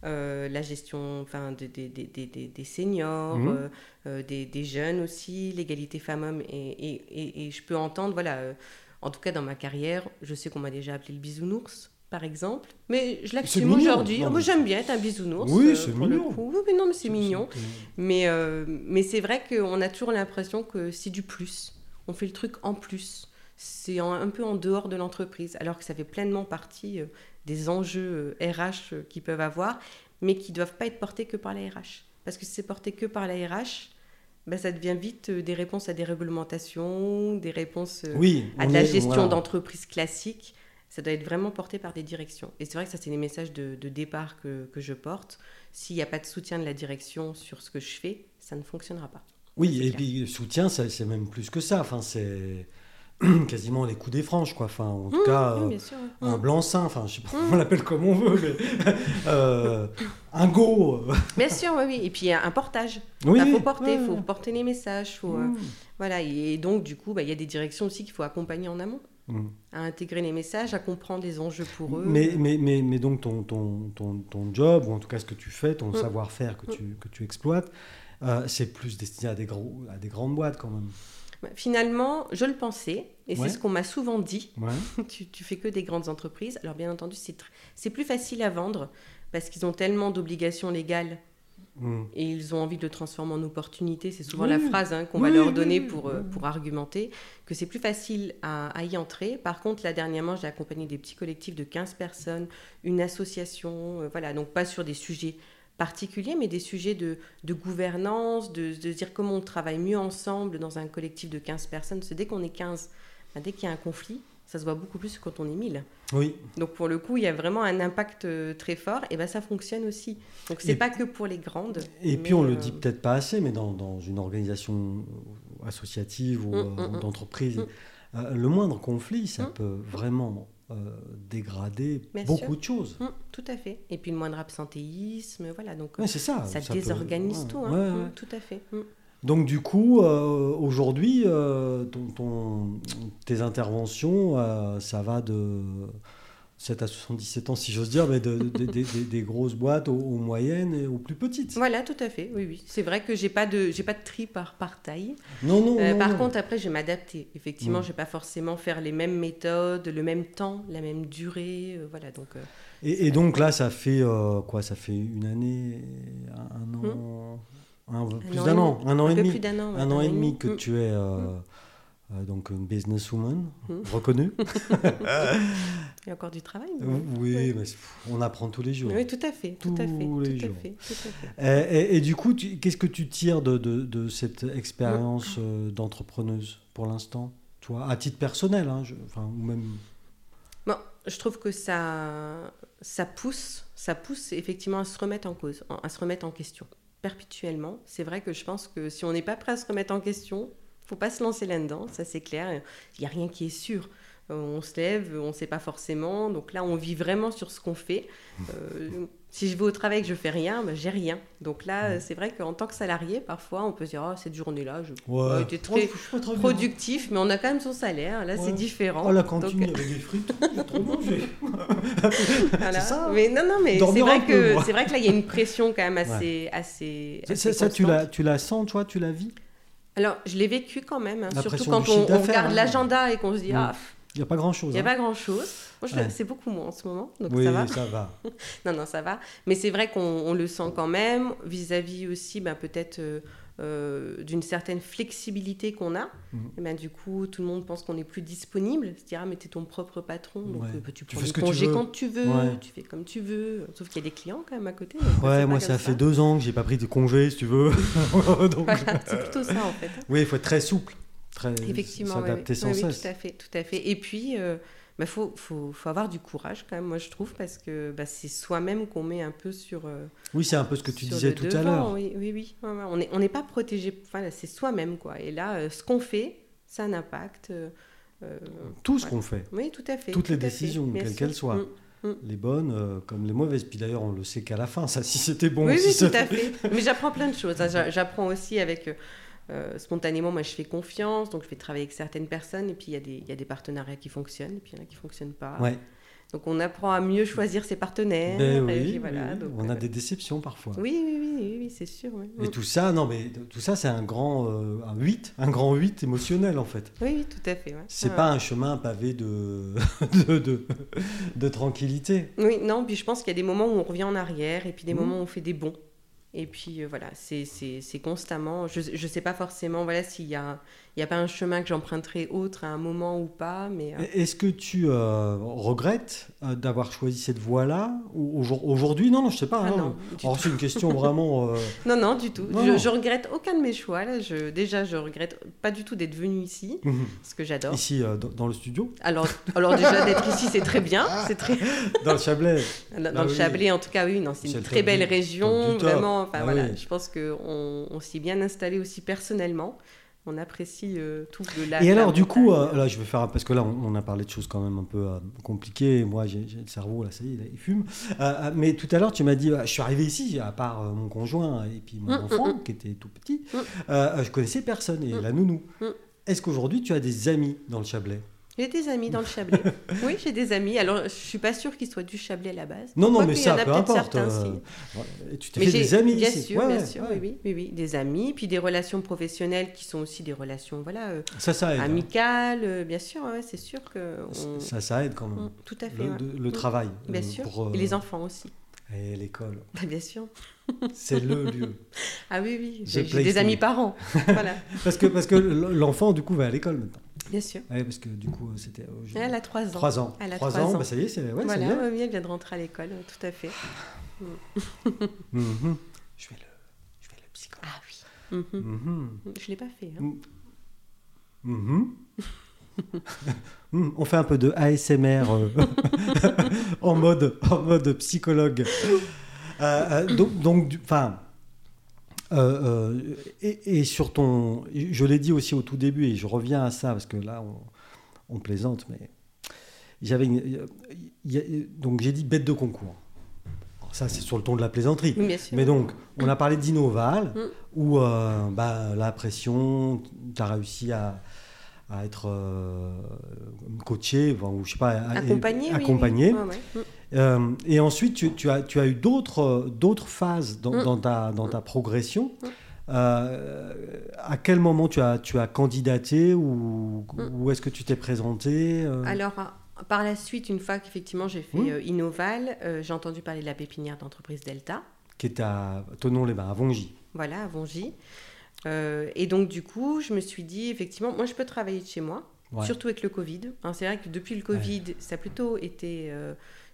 euh, la gestion enfin, de, des seniors, mmh. euh, euh, des, jeunes aussi, l'égalité femmes-hommes. Et, et, je peux entendre, voilà, en tout cas dans ma carrière, je sais qu'on m'a déjà appelé le bisounours. Par exemple, mais je l'assume aujourd'hui. Moi, j'aime bien être un bisounours. Oui, c'est mignon. Oui, mais non, mais c'est mignon. Mais, mais c'est vrai qu'on a toujours l'impression que c'est du plus. On fait le truc en plus c'est un peu en dehors de l'entreprise, alors que ça fait pleinement partie euh, des enjeux RH euh, euh, qu'ils peuvent avoir, mais qui ne doivent pas être portés que par la RH. Parce que si c'est porté que par la RH, ben, ça devient vite des réponses à des réglementations, des réponses à de la gestion d'entreprise classique. ça doit être vraiment porté par des directions. Et c'est vrai que ça, c'est les messages de, départ que, que, je porte. S'il n'y a pas de soutien de la direction sur ce que je fais, ça ne fonctionnera pas. Oui, et puis le soutien, c'est même plus que ça. Enfin, c'est quasiment les coups des franges, quoi. Enfin, en tout mmh, cas, euh, un mmh. blanc-seing, enfin, je sais pas, mmh. on l'appelle comme on veut, mais euh, un go. Bien sûr, oui, oui. Et puis un portage. Il faut porter, faut porter les messages, faut, euh, voilà. Et donc, du coup, bah, il y a des directions aussi qu'il faut accompagner en amont. à intégrer les messages, à comprendre les enjeux pour eux. Mais, mais, mais, mais donc ton, ton, ton, ton, job, ou en tout cas ce que tu fais, ton savoir-faire que, tu, que tu exploites, c'est plus destiné à des, gros, à des grandes boîtes quand même. Finalement, je le pensais, et c'est ce qu'on m'a souvent dit. tu, tu fais que des grandes entreprises. Alors bien entendu, c'est plus facile à vendre parce qu'ils ont tellement d'obligations légales hmm. et ils ont envie de le transformer en opportunité. C'est souvent la phrase hein, qu'on va leur donner pour, euh, pour argumenter, que c'est plus facile à, y entrer. Par contre, là, dernièrement, j'ai accompagné des petits collectifs de 15 personnes, une association, euh, voilà, donc pas sur des sujets particuliers, mais des sujets de, de gouvernance, de, de, dire comment on travaille mieux ensemble dans un collectif de 15 personnes. C'est dès qu'on est 15, ben, dès qu'il y a un conflit, ça se voit beaucoup plus que quand on est 1000. Oui. Donc pour le coup, il y a vraiment un impact euh, très fort, et ben ça fonctionne aussi. Donc c'est pas que pour les grandes. Et puis on le euh, dit peut-être pas assez, mais dans, dans une organisation associative ou hum, hum, hum. d'entreprise, euh, le moindre conflit, ça peut vraiment euh, dégrader beaucoup de choses. Mmh, tout à fait. Et puis le moindre absentéisme, voilà. Donc c'est ça. Ça, désorganise tout. Hein. Mmh, tout à fait. Mmh. Donc du coup, euh, aujourd'hui, euh, tes interventions, ça va de 7 à 77 ans, si j'ose dire, mais de, des grosses boîtes aux, moyennes et aux plus petites. Voilà, tout à fait. Oui, oui. C'est vrai que j'ai pas de j'ai pas de tri par, par taille. Non, non. Euh, par contre, après, je vais m'adapter. Effectivement, je vais pas forcément faire les mêmes méthodes, le même temps, la même durée. Euh, voilà, donc. Euh, et, donc là, ça fait quoi Ça fait une année, un, an, hmm. plus d'un an, un an et demi, un, an, et demi que hmm. tu es. Hmm. Euh, donc une businesswoman hmm. reconnue. Il y a encore du travail. oui, mais on apprend tous les jours. Oui, tout à fait. Tout à fait. Tous les jours. Et, du coup, qu'est-ce que tu tires de, de, de cette expérience euh, d'entrepreneuse pour l'instant? Toi, à titre personnel, hein, enfin, ou même. Bon, je trouve que ça, ça pousse, ça pousse effectivement à se remettre en cause, à se remettre en question perpétuellement. C'est vrai que je pense que si on n'est pas prêt à se remettre en question, faut pas se lancer là-dedans, ça c'est clair. Il n'y a rien qui est sûr. Euh, on se lève, on ne sait pas forcément. Donc là, on vit vraiment sur ce qu'on fait. Euh, si je vais au travail et que je fais rien, ben, j'ai rien. Donc là, c'est vrai qu'en tant que salarié, parfois, on peut se dire oh, cette journée-là, je ouais. été très productif, mais on a quand même son salaire. Là, c'est différent. Oh, la cantine avec des frites, j'ai trop mangé. voilà. ça mais non, non, mais c'est vrai, que, c'est vrai que là, il y a une pression quand même assez. assez, assez ça, tu, la, tu la sens, toi, tu la vis? Alors, je l'ai vécu quand même, hein, surtout quand on, regarde hein. l'agenda et qu'on se dit, mm. ah, il n'y a pas grand-chose. Il n'y a hein. pas grand-chose. C'est beaucoup moins en ce moment, donc oui, ça va. ça va. non, non, ça va. Mais c'est vrai qu'on le sent quand même, vis-à-vis aussi, ben, peut-être euh, euh, d'une certaine flexibilité qu'on a. Mhm. Et ben, du coup, tout le monde pense qu'on est plus disponible. C'est-à-dire, ah, mais tu es ton propre patron, donc euh, bah, tu prends tu congés quand tu veux, tu fais comme tu veux. Sauf qu'il y a des clients quand même à côté. ouais, moi, ça fait deux ans que j'ai pas pris de congés, si tu veux. c'est plutôt ça, en fait. Oui, il faut être très souple. Très, Effectivement, s'adapter sans cesse. tout à fait, tout à fait. Et puis, euh, il bah, faut, faut, faut, avoir du courage quand même, moi je trouve, parce que bah, c'est soi-même qu'on met un peu sur. Euh, oui, c'est un peu ce que tu disais tout à l'heure. Oui, oui, oui. on n'est on n'est pas protégé, enfin, c'est soi-même, quoi. Et là, euh, ce qu'on fait, ça a un impact. Euh, tout ce qu'on fait. Oui, tout à fait. Toutes les décisions, quelles qu'elles soient. Mm, mm. Les bonnes comme les mauvaises. Puis d'ailleurs, on le sait qu'à la fin, ça, si c'était bon. Oui, oui, tout à fait. Mais j'apprends plein de choses. Hein. J'apprends aussi avec euh, spontanément, moi, je fais confiance, donc je vais travailler avec certaines personnes, et puis il y, y, a des partenariats qui fonctionnent, et puis il y en a qui ne fonctionnent pas. Donc on apprend à mieux choisir ses partenaires. Ben oui, voilà, on a euh, des déceptions parfois. Oui, oui, oui, oui, c'est sûr. Et tout ça, non, mais tout ça, c'est un grand euh, un 8, un grand 8 émotionnel en fait. Oui, oui tout à fait. C'est pas un chemin pavé de de, de, de, tranquillité. Oui, non, puis je pense qu'il y a des moments où on revient en arrière et puis des mmh. moments où on fait des bons. Et puis euh, voilà, c'est constamment. Je ne sais pas forcément voilà, s'il y, a, n'y a pas un chemin que j'emprunterai autre à un moment ou pas. Mais est-ce que tu regrettes d'avoir choisi cette voie-là aujourd'hui? Non, non, je sais pas. Ah hein. c'est une question vraiment. non, non, du tout. je, je, regrette aucun de mes choix. Là. Je, déjà, je regrette pas du tout d'être venue ici, mhm. ce que j'adore. Ici, dans, le studio? Alors, alors déjà d'être ici, c'est très bien. C'est très. dans le Chablais. Dans, le ah Chablais, en tout cas, oui. Non, c'est une très belle région, vraiment. Enfin, ah voilà, je pense qu'on on, s'y est bien installé aussi personnellement. On apprécie euh, tout le lac. Et alors, du coup, euh, là, je vais faire. Parce que là, on, a parlé de choses quand même un peu euh, compliquées. Moi, j'ai le cerveau, là, ça y est, il fume. mais tout à l'heure, tu m'as dit je suis arrivé ici, à part mon conjoint et puis mon hum, hum, enfant, hum. qui était tout petit, je connaissais personne, et la nounou. Est-ce qu'aujourd'hui, tu as des amis dans le Chablais? J'ai des amis dans le Chablais. oui, j'ai des amis. Alors, je suis pas sûre qu'ils soient du Chablais à la base. Non, non, mais ça, peu importe. Euh, tu t'es fait des amis Bien sûr, bien sûr, oui, oui, oui, des amis, puis des relations professionnelles qui sont aussi des relations, voilà, euh, ça, ça aide, hein. amicales, euh, bien sûr, c'est sûr que... Ça, ça aide quand même. tout à fait. Le, travail. Bien sûr, et les enfants aussi. Et l'école. Bah, bien sûr. C'est le lieu. Ah oui, oui, j'ai des amis parents. voilà. parce que, parce que l'enfant, du coup, va à l'école maintenant. Bien sûr. Oui, parce que du coup, c'était. Euh, elle a 3 ans. 3 ans. Elle a 3, ans, Bah, ça y est, c'est. Ouais, voilà, oui, elle vient de rentrer à l'école, tout à fait. Mhm. Je vais le, je vais le psychologue. Ah oui. Mm -hmm. Je l'ai pas fait. Hein. Mm On fait un peu de ASMR euh, en mode en mode psychologue. Euh, euh donc, donc, enfin. Euh, euh, et, sur ton. Je l'ai dit aussi au tout début, et je reviens à ça, parce que là, on, plaisante, mais. J'avais donc j'ai dit bête de concours. ça, c'est sur le ton de la plaisanterie. mais donc, on a parlé d'Innoval, mm. où euh, bah, la pression, tu as réussi à, à être coaché, ou je sais pas, accompagné. accompagné. Mm. Euh, et ensuite, tu, as, tu as eu d'autres, d'autres phases dans, mm. ta, dans ta progression. Mm. Euh, à quel moment tu as, tu as candidaté ou, mm. où est-ce que tu t'es présenté euh? Alors, par la suite, une fois qu'effectivement j'ai fait Innoval, j'ai entendu parler de la pépinière d'entreprise Delta. Qui est à Tonon-les-Bains, à Vongy. Voilà, à Vongy. et donc, du coup, je me suis dit, effectivement, moi, je peux travailler de chez moi, surtout avec le Covid. Hein, c'est vrai que depuis le Covid, ça a plutôt été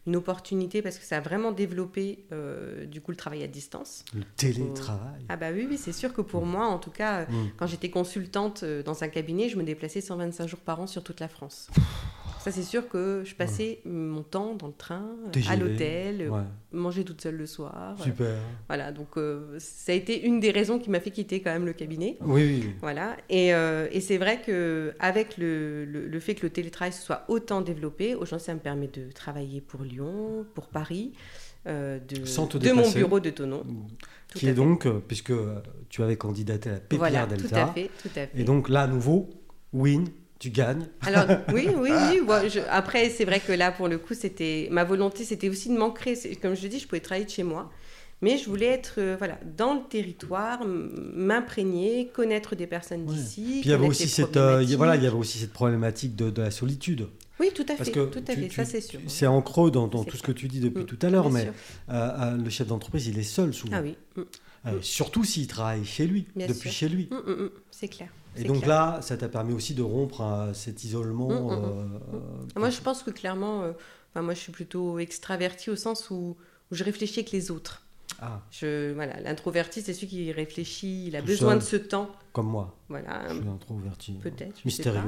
une opportunité parce que ça a vraiment développé euh, du coup le travail à distance. Le télétravail. Ah bah oui, oui c'est sûr que pour mm. moi, en tout cas, mm. quand j'étais consultante euh, dans un cabinet, je me déplaçais 125 jours par an sur toute la France. Ça, c'est sûr que je passais mon temps dans le train, à l'hôtel, manger toute seule le soir. Super. Voilà, donc euh, ça a été une des raisons qui m'a fait quitter quand même le cabinet. Oui, oui. Voilà, et, euh, et c'est vrai qu'avec le, le, le, fait que le télétravail soit autant développé, aujourd'hui, ça me permet de travailler pour Lyon, pour Paris, euh, de, de mon bureau de Tonon. qui est donc, puisque tu avais candidaté à la PPR voilà, Delta. Tout à fait, tout à fait. Et donc là, à nouveau, win, tu gagnes. Alors oui, oui, oui. après, c'est vrai que là, pour le coup, c'était ma volonté, c'était aussi de m'ancrer. Comme je dis, je pouvais travailler de chez moi, mais je voulais être euh, voilà dans le territoire, m'imprégner, connaître des personnes d'ici. Puis il y avait aussi cette euh, voilà, il y avait aussi cette problématique de, la solitude. Oui, tout à fait, tout à fait, ça c'est sûr. C'est en creux dans, tout ce que tu dis depuis mm, tout à l'heure, mais euh, le chef d'entreprise, il est seul souvent. Ah oui. Mm. surtout s'il travaille chez lui, depuis chez lui. Mm, c'est clair. Et donc là, ça t'a permis aussi de rompre euh, cet isolement. Mmh, mmh, mmh. Euh, moi, je pense que clairement, euh, moi, je suis plutôt extravertie au sens où, où je réfléchis avec les autres. Ah. Je, voilà, l'introverti, c'est celui qui réfléchit, il a besoin de ce temps. Comme moi. Voilà. Je suis introverti. Peut-être. Mystérieux.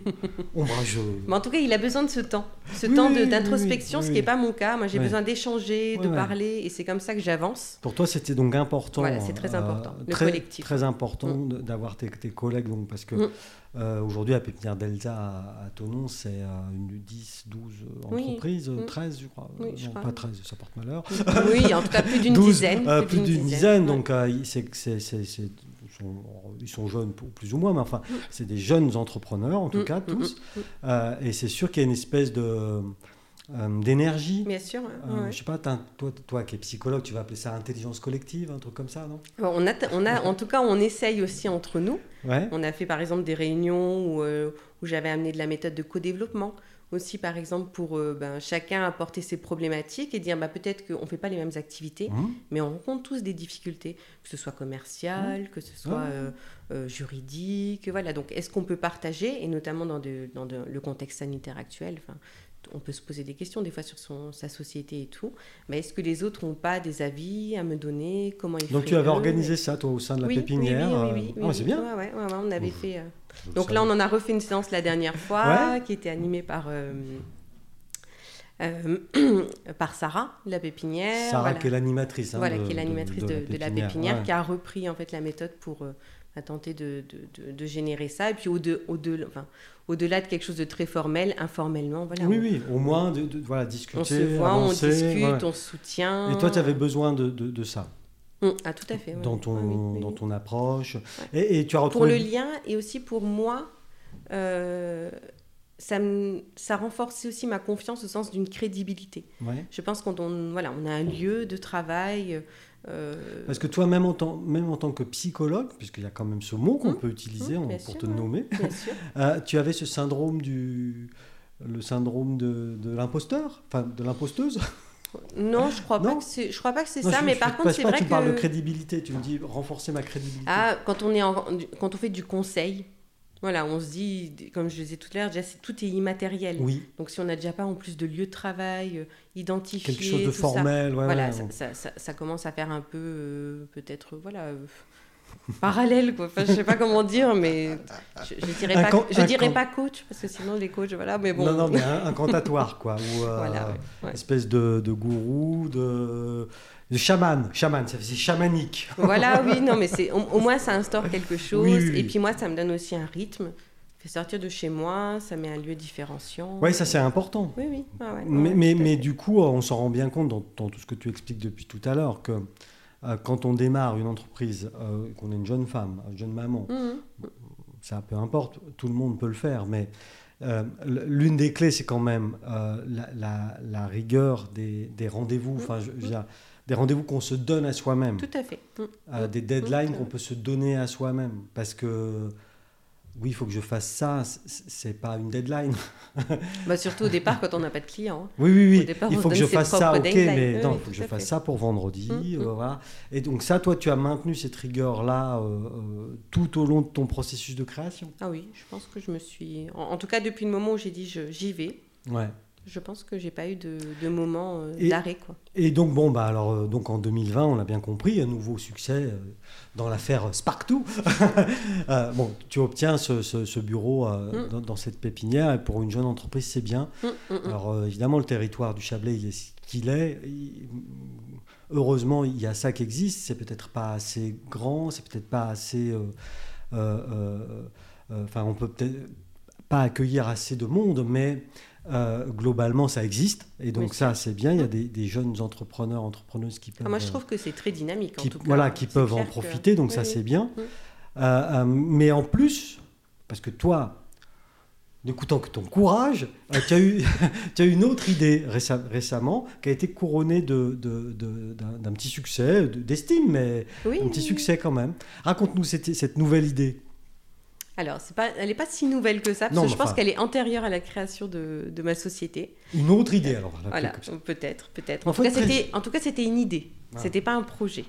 ombrageux. Mais en tout cas, il a besoin de ce temps. Ce temps d'introspection, ce qui n'est pas mon cas. Moi, j'ai besoin d'échanger, de parler, et c'est comme ça que j'avance. Pour toi, c'était donc important. Voilà, c'est très important. le très, collectif. Très important mm. d'avoir tes, tes, collègues, donc, parce que. Mm. Euh, aujourd'hui, à Pépinière Delta à, Tonon, c'est euh, une 10, 12 entreprises, 13, mm. je crois. Oui, je non, pas 13, ça porte malheur. Oui, en tout cas, plus d'une dizaine. Euh, plus d'une dizaine, donc c'est ils sont jeunes plus ou moins, mais enfin, mm. c'est des jeunes entrepreneurs, en tout mm, cas, tous. et c'est sûr qu'il y a une espèce de d'énergie. Bien sûr. Euh, Je sais pas, toi, toi qui es psychologue, tu vas appeler ça intelligence collective, un truc comme ça, non? On a, on a, En tout cas, on essaye aussi entre nous. On a fait par exemple des réunions où, où j'avais amené de la méthode de co-développement, aussi, par exemple, pour euh, ben, chacun apporter ses problématiques et dire bah, peut-être qu'on ne fait pas les mêmes activités, mmh. mais on rencontre tous des difficultés, que ce soit commercial, mmh. que ce soit euh, euh, juridique. Voilà. Donc, est-ce qu'on peut partager, et notamment dans, dans le contexte sanitaire actuel on peut se poser des questions des fois sur son, sa société et tout. Mais est-ce que les autres n'ont pas des avis à me donner Comment ils Donc tu avais organisé ça toi au sein de la pépinière Oui, oui, oui. Ah, c'est bien. Ouais, ouais, on avait fait. Donc là, on en a refait une séance la dernière fois, qui était animée par. Euh, euh, par Sarah, la pépinière. Voilà. qui est l'animatrice. Hein, voilà, qui est l'animatrice de, la pépinière, qui a repris en fait la méthode pour euh, tenter de, de, générer ça. Et puis au-delà au de, enfin, au de quelque chose de très formel, informellement. Voilà, oui, oui, au moins de, voilà, discuter. On se voit, on discute, on se soutient. Et toi, tu avais besoin de, ça Mmh, ah, tout à fait. Dans, ton, dans ton approche. Et, tu as retrouvé... Pour le lien et aussi pour moi, euh, ça, ça renforçait aussi ma confiance au sens d'une crédibilité. Je pense qu'on on, voilà, on a un lieu de travail. Euh, Parce que toi, même en tant, même en tant que psychologue, puisqu'il y a quand même ce mot qu'on mmh, peut utiliser mmh, pour te nommer, euh, tu avais ce syndrome du le syndrome de, de l'imposteur, enfin de l'imposteuse? Non, je crois pas que c'est, je crois pas que c'est ça, mais par contre c'est vrai tu que. Tu parles de crédibilité, tu me dis renforcer ma crédibilité. Ah, quand on est quand on fait du conseil, voilà, on se dit, comme je le disais tout à l'heure, déjà tout est immatériel. Oui. Donc si on a déjà pas en plus de lieu de travail euh, identifié, quelque chose de formel, ça, voilà, ça, ça, ça, commence à faire un peu euh, peut-être voilà. Euh, parallèle quoi enfin, je sais pas comment dire mais je, je dirais pas je dirais pas coach parce que sinon les coachs voilà mais bon non non mais un, cantatoire quoi ou voilà, espèce de, de, gourou de de chaman, chaman, c'est chamanique. Voilà, oui, non, mais c'est au, moins ça instaure quelque chose. Et puis moi, ça me donne aussi un rythme. Fait sortir de chez moi, ça met un lieu différenciant. Oui, ça c'est important. Oui, oui. mais, mais, mais, du coup, on s'en rend bien compte dans, dans, tout ce que tu expliques depuis tout à l'heure que euh, quand on démarre une entreprise, euh, qu'on est une jeune femme, une jeune maman, mmh. ça peu importe, tout le monde peut le faire, mais euh, l'une des clés, c'est quand même la, rigueur des, rendez-vous, mmh. enfin, mmh. Des rendez-vous qu'on se donne à soi-même. Tout à fait. des deadlines qu'on peut se donner à soi-même, parce que oui, il faut que je fasse ça, c'est pas une deadline. bah surtout au départ quand on n'a pas de clients. Hein. Oui, oui, oui. il faut que je fasse ça, ok, mais non, il faut que je fasse ça pour vendredi. Mmh. voilà. Et donc ça, toi, tu as maintenu cette rigueur-là euh, euh, tout au long de ton processus de création? Ah oui, je pense que je me suis... En, tout cas, depuis le moment où j'ai dit j'y vais. Ouais je pense que j'ai pas eu de, de moment euh, d'arrêt. Quoi. Et donc, bon, bah, alors, euh, donc en 2020, on l'a bien compris, un nouveau succès euh, dans l'affaire Spark2. bon, tu obtiens ce, ce, bureau mm. dans, cette pépinière, et pour une jeune entreprise, c'est bien. Mm, mm, alors, évidemment, le territoire du Chablais, il est ce qu'il est. heureusement, il y a ça qui existe. C'est peut-être pas assez grand, c'est peut-être pas assez. Enfin, on peut peut-être pas accueillir assez de monde, mais euh, globalement, ça existe. Et donc, ça, c'est bien. Il y a des, jeunes entrepreneurs, entrepreneuses qui peuvent. moi, je trouve que c'est très dynamique, qui, en tout cas. Voilà, qui peuvent en profiter. Donc, ça, c'est bien. Euh, euh, mais en plus, parce que toi, n'écoutant que ton courage, tu, as eu, tu as eu une autre idée récemment qui a été couronnée d'un de, petit succès, d'estime, mais un petit succès quand même. Raconte-nous cette, cette nouvelle idée. Alors, pas, elle n'est pas si nouvelle que ça, parce que je pense qu'elle est antérieure à la création de, de, ma société. Une autre idée, alors Voilà, peut-être, peut-être. En, en, tout cas, c'était une idée. Ce C'était pas un projet.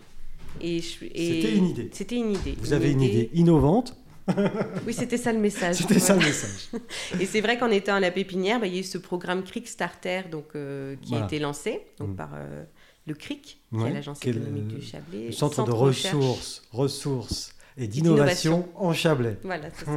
Et, c'était une idée. C'était une idée. Vous avez une idée innovante. oui, c'était ça le message. C'était ça le message. et c'est vrai qu'en étant à la pépinière, bah, il y a eu ce programme Kickstarter donc, euh, qui a été lancé donc, mm. par euh, le CRIC, qui est l'agence économique du Chablais. Le centre, de, ressources, ressources et d'innovation en Chablais. Voilà, c'est ça.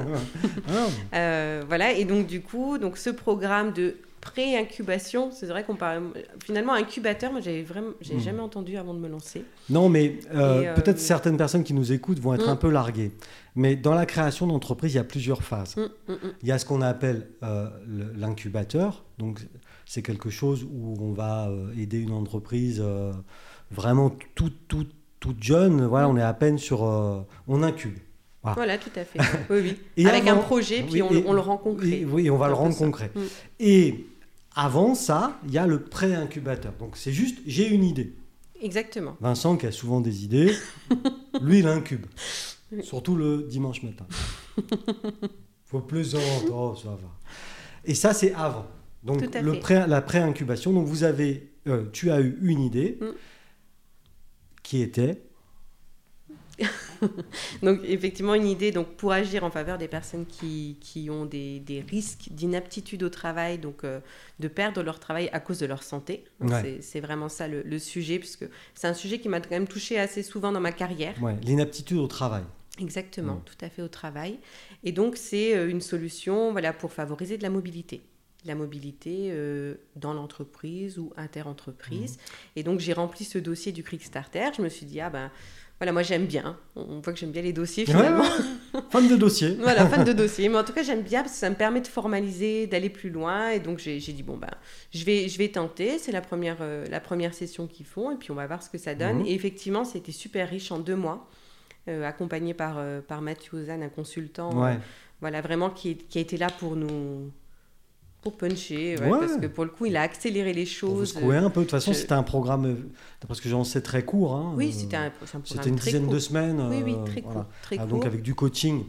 Ah. Euh, voilà, et donc du coup, donc ce programme de pré-incubation, c'est vrai qu'on parle finalement incubateur, moi j'avais vraiment, j'ai hmm. jamais entendu avant de me lancer. Non, mais euh, euh, peut-être certaines personnes qui nous écoutent vont être hmm. un peu larguées. Mais dans la création d'entreprise, il y a plusieurs phases. Hmm, il y a ce qu'on appelle l'incubateur, donc c'est quelque chose où on va aider une entreprise vraiment tout, tout toute jeune, voilà, on est à peine sur. Euh, on incube. Voilà. tout à fait. Oui, oui. Avec un projet, puis on, le rend concret. oui, on va le rendre concret. Mm. Et avant ça, il y a le pré-incubateur. Donc c'est juste, j'ai une idée. Exactement. Vincent, qui a souvent des idées, lui, il incube. Surtout le dimanche matin. Faut plaisanter, oh, ça va. Et ça, c'est avant. Donc le pré, la pré-incubation, donc vous avez, euh, tu as eu une idée mm. Qui était donc effectivement une idée donc pour agir en faveur des personnes qui, qui ont des, des risques d'inaptitude au travail, donc euh, de perdre leur travail à cause de leur santé. C'est vraiment ça le, sujet, puisque c'est un sujet qui m'a quand même touché assez souvent dans ma carrière. L'inaptitude au travail. Exactement, tout à fait au travail. Et donc c'est euh, une solution voilà, pour favoriser de la mobilité la mobilité euh, dans l'entreprise ou inter-entreprise. Mmh. Et donc, j'ai rempli ce dossier du Kickstarter. Je me suis dit, ah ben, voilà, moi j'aime bien. On voit que j'aime bien les dossiers finalement. fan de dossiers. voilà, fan de dossiers. Mais en tout cas, j'aime bien parce que ça me permet de formaliser, d'aller plus loin. Et donc j'ai dit bon ben, je vais je vais tenter. C'est la première euh, la première session qu'ils font et puis on va voir ce que ça donne. Mhm. Et effectivement, c'était super riche en deux mois, euh, accompagné par par Mathieu Ozan, un consultant. voilà, vraiment qui, qui a été là pour nous pour puncher, parce que pour le coup, il a accéléré les choses. Oui, un peu. De toute façon, c'était un programme, euh, d'après ce que j'en sais, très court. Hein. Oui, c'était un, C'était une dizaine de semaines. Oui, oui, très, court, ah, donc avec du coaching.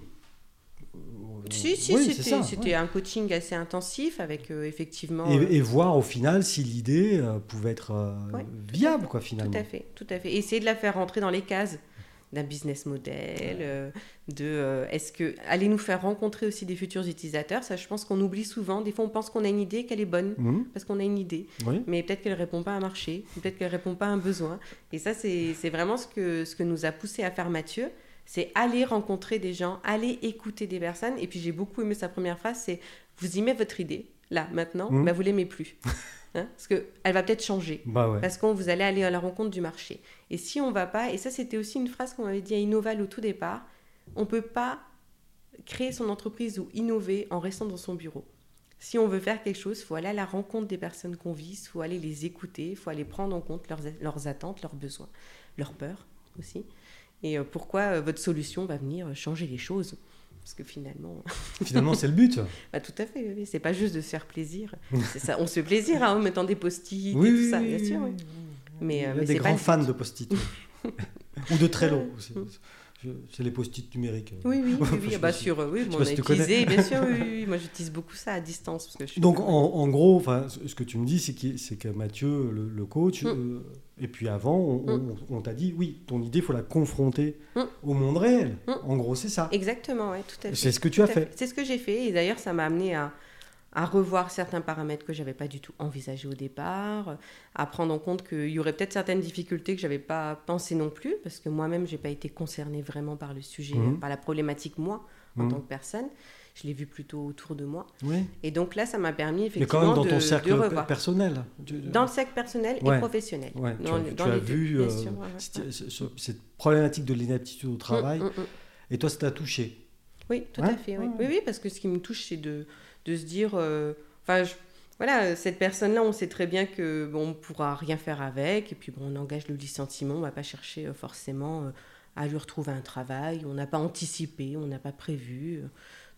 Si, si, c'était un coaching assez intensif avec euh, effectivement. Et, voir au final si l'idée euh, pouvait être viable, quoi, finalement. Tout à fait, tout à fait. essayer de la faire rentrer dans les cases d'un business model, euh, de euh, est-ce que allez nous faire rencontrer aussi des futurs utilisateurs. Ça, je pense qu'on oublie souvent. Des fois, on pense qu'on a une idée, qu'elle est bonne mhm. parce qu'on a une idée, mais peut-être qu'elle répond pas à un marché, peut-être qu'elle répond pas à un besoin. Et ça, c'est vraiment ce que ce que nous a poussé à faire Mathieu. C'est aller rencontrer des gens, aller écouter des personnes. Et puis j'ai beaucoup aimé sa première phrase, c'est vous y mettez votre idée là maintenant, mais bah, vous l'aimez plus. Hein, parce qu'elle va peut-être changer. Bah parce qu'on vous allez aller à la rencontre du marché. Et si on va pas, et ça c'était aussi une phrase qu'on avait dit à Innoval au tout départ, on peut pas créer son entreprise ou innover en restant dans son bureau. Si on veut faire quelque chose, il faut aller à la rencontre des personnes qu'on vise, il faut aller les écouter, il faut aller prendre en compte leurs, leurs, attentes, leurs besoins, leurs peurs aussi. Et euh, pourquoi euh, votre solution va venir changer les choses? Parce que finalement. finalement, c'est le but. bah, tout à fait, oui. C'est pas juste de se faire plaisir. ça. On se fait plaisir hein, en mettant des post-it et tout ça, bien sûr. Mais, Il y a euh, des grands fans de post-it. Ou de Trello aussi. C'est les post-it numériques. Oui, oui, oui, oui. bah, sur, oui, on a utilisé, bien sûr, oui, moi j'utilise beaucoup ça à distance. Parce que je Donc en, en, gros, ce que tu me dis, c'est que, que Mathieu, le, coach, mm. euh, et puis avant, mm. on, t'a dit, oui, ton idée, il faut la confronter mm. au monde réel. En gros, c'est ça. Exactement, tout à fait. C'est ce que tu as fait. C'est ce que j'ai fait, et d'ailleurs, ça m'a amené à, à revoir certains paramètres que j'avais pas du tout envisagés au départ, à prendre en compte qu'il y aurait peut-être certaines difficultés que j'avais pas pensé non plus, parce que moi-même j'ai pas été concernée vraiment par le sujet, mhm. par la problématique moi en mhm. tant que personne. Je l'ai vu plutôt autour de moi. Et donc là, ça m'a permis effectivement Mais quand même dans ton cercle personnel. Dans le cercle personnel et professionnel. tu, as, vu euh, cette problématique de l'inaptitude au travail, mm, mm, mm. et toi, ça t'a touché. Oui, tout à fait. Oui. oui, parce que ce qui me touche, c'est de de se dire, euh, enfin, voilà, cette personne-là, on sait très bien que bon, on pourra rien faire avec, et puis bon, on engage le licenciement, on va pas chercher euh, forcément euh, à lui retrouver un travail, on n'a pas anticipé, on n'a pas prévu.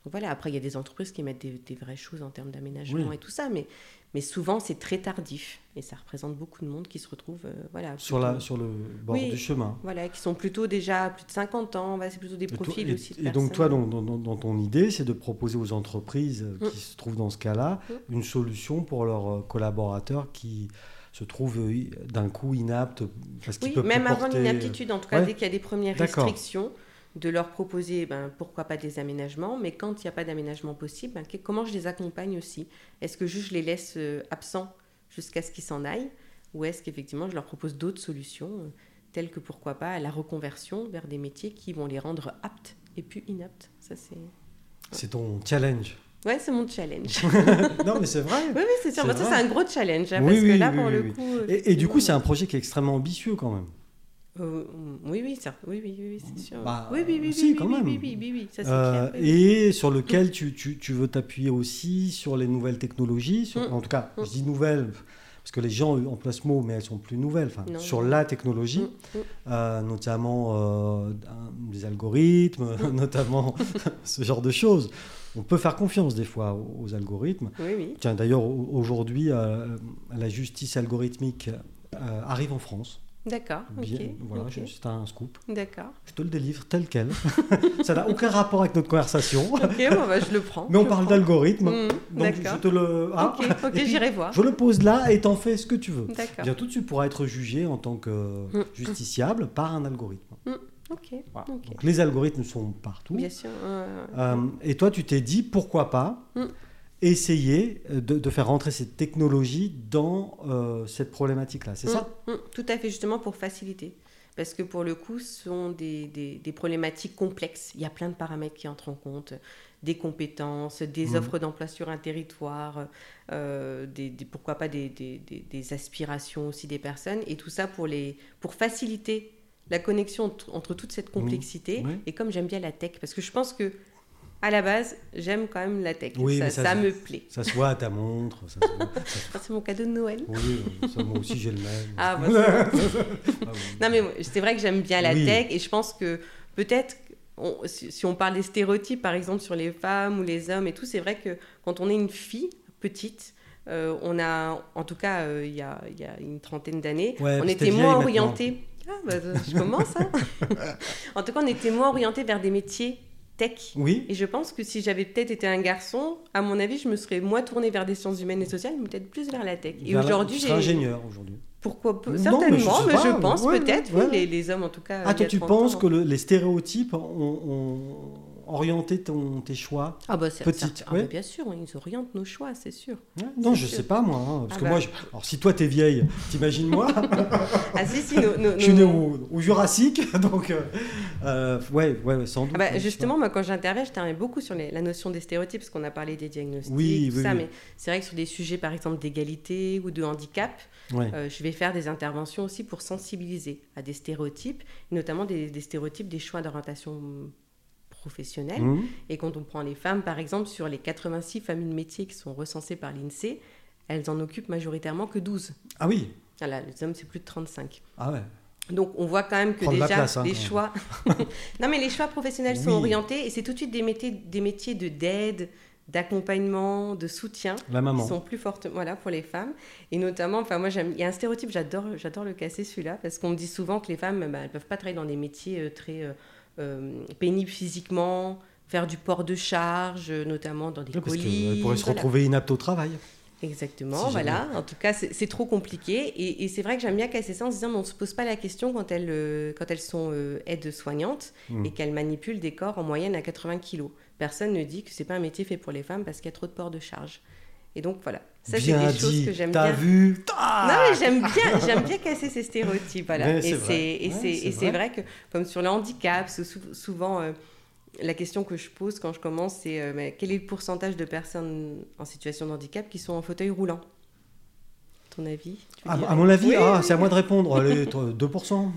Donc voilà, après, il y a des entreprises qui mettent des, vraies choses en termes d'aménagement et tout ça, mais, mais souvent, c'est très tardif. Et ça représente beaucoup de monde qui se retrouve euh, voilà, sur, la, sur le bord du chemin. Voilà, qui sont plutôt déjà plus de 50 ans. c'est plutôt des profils et, aussi. et donc, toi, dans, dans, ton idée, c'est de proposer aux entreprises euh, qui mm. se trouvent dans ce cas-là mm. une solution pour leurs euh, collaborateurs qui se trouvent d'un coup inaptes parce oui, même avant l'inaptitude, en tout cas, dès qu'il y a des premières restrictions de leur proposer, ben, pourquoi pas des aménagements, mais quand il n'y a pas d'aménagement possible, ben, comment je les accompagne aussi? Est-ce que juste je les laisse euh, absents jusqu'à ce qu'ils s'en aillent? Ou est-ce qu'effectivement je leur propose d'autres solutions, euh, telles que pourquoi pas la reconversion vers des métiers qui vont les rendre aptes et plus inaptes? Ça, c'est... C'est ton challenge Ouais, c'est mon challenge. non, mais c'est vrai. Oui, oui, c'est sûr. ça, c'est un gros challenge. Hein, parce que là, pour le coup. Et, et du coup, c'est un projet qui est extrêmement ambitieux quand même. Euh, oui, oui, ça, oui, oui, oui, c'est sûr. Bah, oui, oui, oui, oui, oui, quand même. Oui, oui, oui, ça, euh, et sur lequel tu, tu, tu veux t'appuyer aussi sur les nouvelles technologies, sur, mm. en tout cas, mm. je dis nouvelles, parce que les gens emploient ce mot, mais elles sont plus nouvelles, enfin, sur la technologie, mm. euh, notamment euh, des algorithmes, notamment ce genre de choses. On peut faire confiance des fois aux, algorithmes. Oui, oui. Tiens, d'ailleurs, aujourd'hui, la justice algorithmique arrive en France. D'accord. ok. Voilà, c'est un scoop. D'accord. Je te le délivre tel quel. ça n'a aucun rapport avec notre conversation. ok, bon, bah, je le prends. Mais on parle d'algorithme. Mmh, donc je te le. Ah, ok, j'irai voir. Je le pose là et t'en fais ce que tu veux. D'accord. Bientôt, tu pourras être jugé en tant que mmh. justiciable par un algorithme. Mmh. Ok. Donc, les algorithmes sont partout. Bien sûr. Euh, et toi, tu t'es dit pourquoi pas essayer euh, de, faire rentrer cette technologie dans euh, cette problématique-là, c'est ça? Mm, mm, Tout à fait, justement pour faciliter. Parce que pour le coup, ce sont des, des, problématiques complexes. Il y a plein de paramètres qui entrent en compte, des compétences, des mm. offres d'emploi sur un territoire, euh, des, pourquoi pas des, des, aspirations aussi des personnes. Et tout ça pour, les, pour faciliter la connexion entre, toute cette complexité. Et comme j'aime bien la tech, parce que je pense que à la base, j'aime quand même la tech. Oui, ça, ça, me plaît. Ça se voit à ta montre. c'est mon cadeau de Noël. Oui, moi aussi j'ai le même. Ah, bah, non, mais c'est vrai que j'aime bien la tech et je pense que peut-être, si, on parle des stéréotypes, par exemple, sur les femmes ou les hommes et tout, c'est vrai que quand on est une fille petite, euh, on a, en tout cas, euh, il y, a, y, a, une trentaine d'années, on était moins orienté. Ah, bah, je commence. Hein. en tout cas, on était moins orienté vers des métiers tech. Oui. Et je pense que si j'avais peut-être été un garçon, à mon avis, je me serais moins tournée vers des sciences humaines et sociales, mais peut-être plus vers la tech. Et aujourd'hui, j'ai. ingénieur aujourd'hui. Pourquoi Certainement, mais je, pense peut-être, oui, les, les, hommes en tout cas. Ah, toi, tu penses que les stéréotypes ont orienter ton, tes choix ah bah petite ah bah bien sûr, ils orientent nos choix, c'est sûr. non, je sais pas moi. Hein, parce ah que moi, bah. alors si toi t'es vieille, t'imagines moi? Ah si, si, Je suis né au, Jurassique, donc euh, euh, ouais, ouais, sans doute. Ah bah, justement, moi quand j'interviens, je t'interviens beaucoup sur les, la notion des stéréotypes, parce qu'on a parlé des diagnostics, oui, tout ça, mais c'est vrai que sur des sujets par exemple d'égalité ou de handicap, euh, je vais faire des interventions aussi pour sensibiliser à des stéréotypes, notamment des, des stéréotypes des choix d'orientation professionnels. Mmh. Et quand on prend les femmes, par exemple, sur les 86 familles de métiers qui sont recensées par l'INSEE, elles en occupent majoritairement que 12. Ah oui Voilà, les hommes, c'est plus de 35. Ah ouais donc on voit quand même que déjà hein, les choix, non mais les choix professionnels sont orientés et c'est tout de suite des métiers, des métiers de d'aide, d'accompagnement, de soutien La maman. qui sont plus fortes voilà pour les femmes et notamment enfin moi j'aime il y a un stéréotype j'adore j'adore le casser celui-là parce qu'on me dit souvent que les femmes bah, elles peuvent pas travailler dans des métiers euh, très euh, pénible physiquement, faire du port de charge, notamment dans des colis. Parce pourrait se retrouver inapte au travail. Exactement, voilà. En tout cas, c'est trop compliqué. Et, c'est vrai que j'aime bien casser ça en se disant, on ne se pose pas la question quand elles, euh, quand elles sont euh, aides-soignantes hmm. et qu'elles manipulent des corps en moyenne à 80 kilos. Personne ne dit que c'est pas un métier fait pour les femmes parce qu'il y a trop de port de charge. Et donc voilà, ça c'est des choses que j'aime bien. T'as vu Non mais j'aime bien, j'aime bien casser ces stéréotypes. Voilà. et c'est et c'est vrai. que comme sur le handicap, souvent euh, la question que je pose quand je commence, c'est euh, quel est le pourcentage de personnes en situation de handicap qui sont en fauteuil roulant? Ton avis à, mon avis, ah, c'est à moi de répondre. Allez, 2%.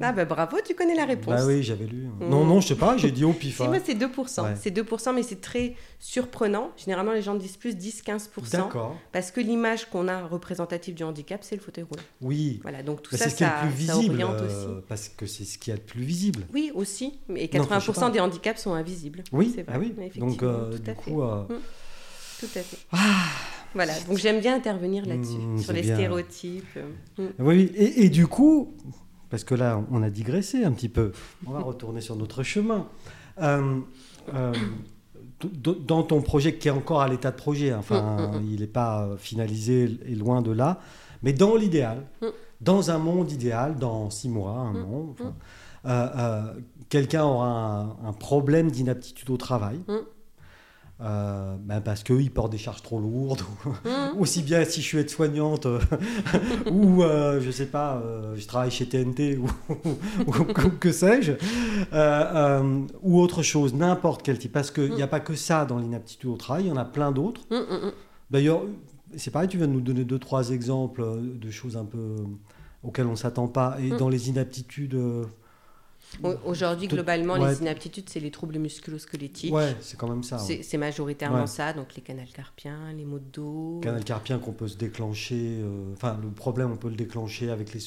Ah bah bravo, tu connais la réponse. Bah oui, j'avais lu. Mm. Non, non, je sais pas, j'ai dit au pif. Si, moi c'est 2%. C'est 2%, mais c'est très surprenant. Généralement, les gens disent plus 10-15%. D'accord. Parce que l'image qu'on a représentative du handicap, c'est le fauteuil roulant. Oui. Voilà, donc tout ça, c'est ça, plus visible, euh, aussi. Parce que c'est ce qui est a de plus visible. Oui, aussi. Et 80% des handicaps sont invisibles. Oui, c'est vrai. Ah oui. Donc, euh, du coup... Euh, mm. Tout à fait. Ah voilà, donc j'aime bien intervenir là-dessus, mmh, sur les stéréotypes. Mmh. Oui, et, du coup, parce que là, on a digressé un petit peu, on va retourner sur notre chemin. Euh, euh, dans ton projet, qui est encore à l'état de projet, enfin, mmh, il n'est pas finalisé et loin de là, mais dans l'idéal, dans un monde idéal, dans six mois, un an, euh, quelqu'un aura un problème d'inaptitude au travail. Euh, ben parce qu'ils portent des charges trop lourdes, mmh. aussi bien si je suis aide-soignante euh, ou euh, je sais pas, je travaille chez TNT ou, que sais-je, ou autre chose, n'importe quel type, parce qu'il n'y a mmh. pas que ça dans l'inaptitude au travail, il y en a plein d'autres. Mmh, D'ailleurs, c'est pareil, tu viens de nous donner deux, trois exemples de choses un peu auxquelles on ne s'attend pas, et dans les inaptitudes Aujourd'hui, globalement, les inaptitudes, c'est les troubles musculo-squelettiques. Ouais, c'est quand même ça. C'est majoritairement ça, donc les canals carpiens, les maux de dos. Canal carpien qu'on peut se déclencher. Euh, enfin, le problème, on peut le déclencher avec les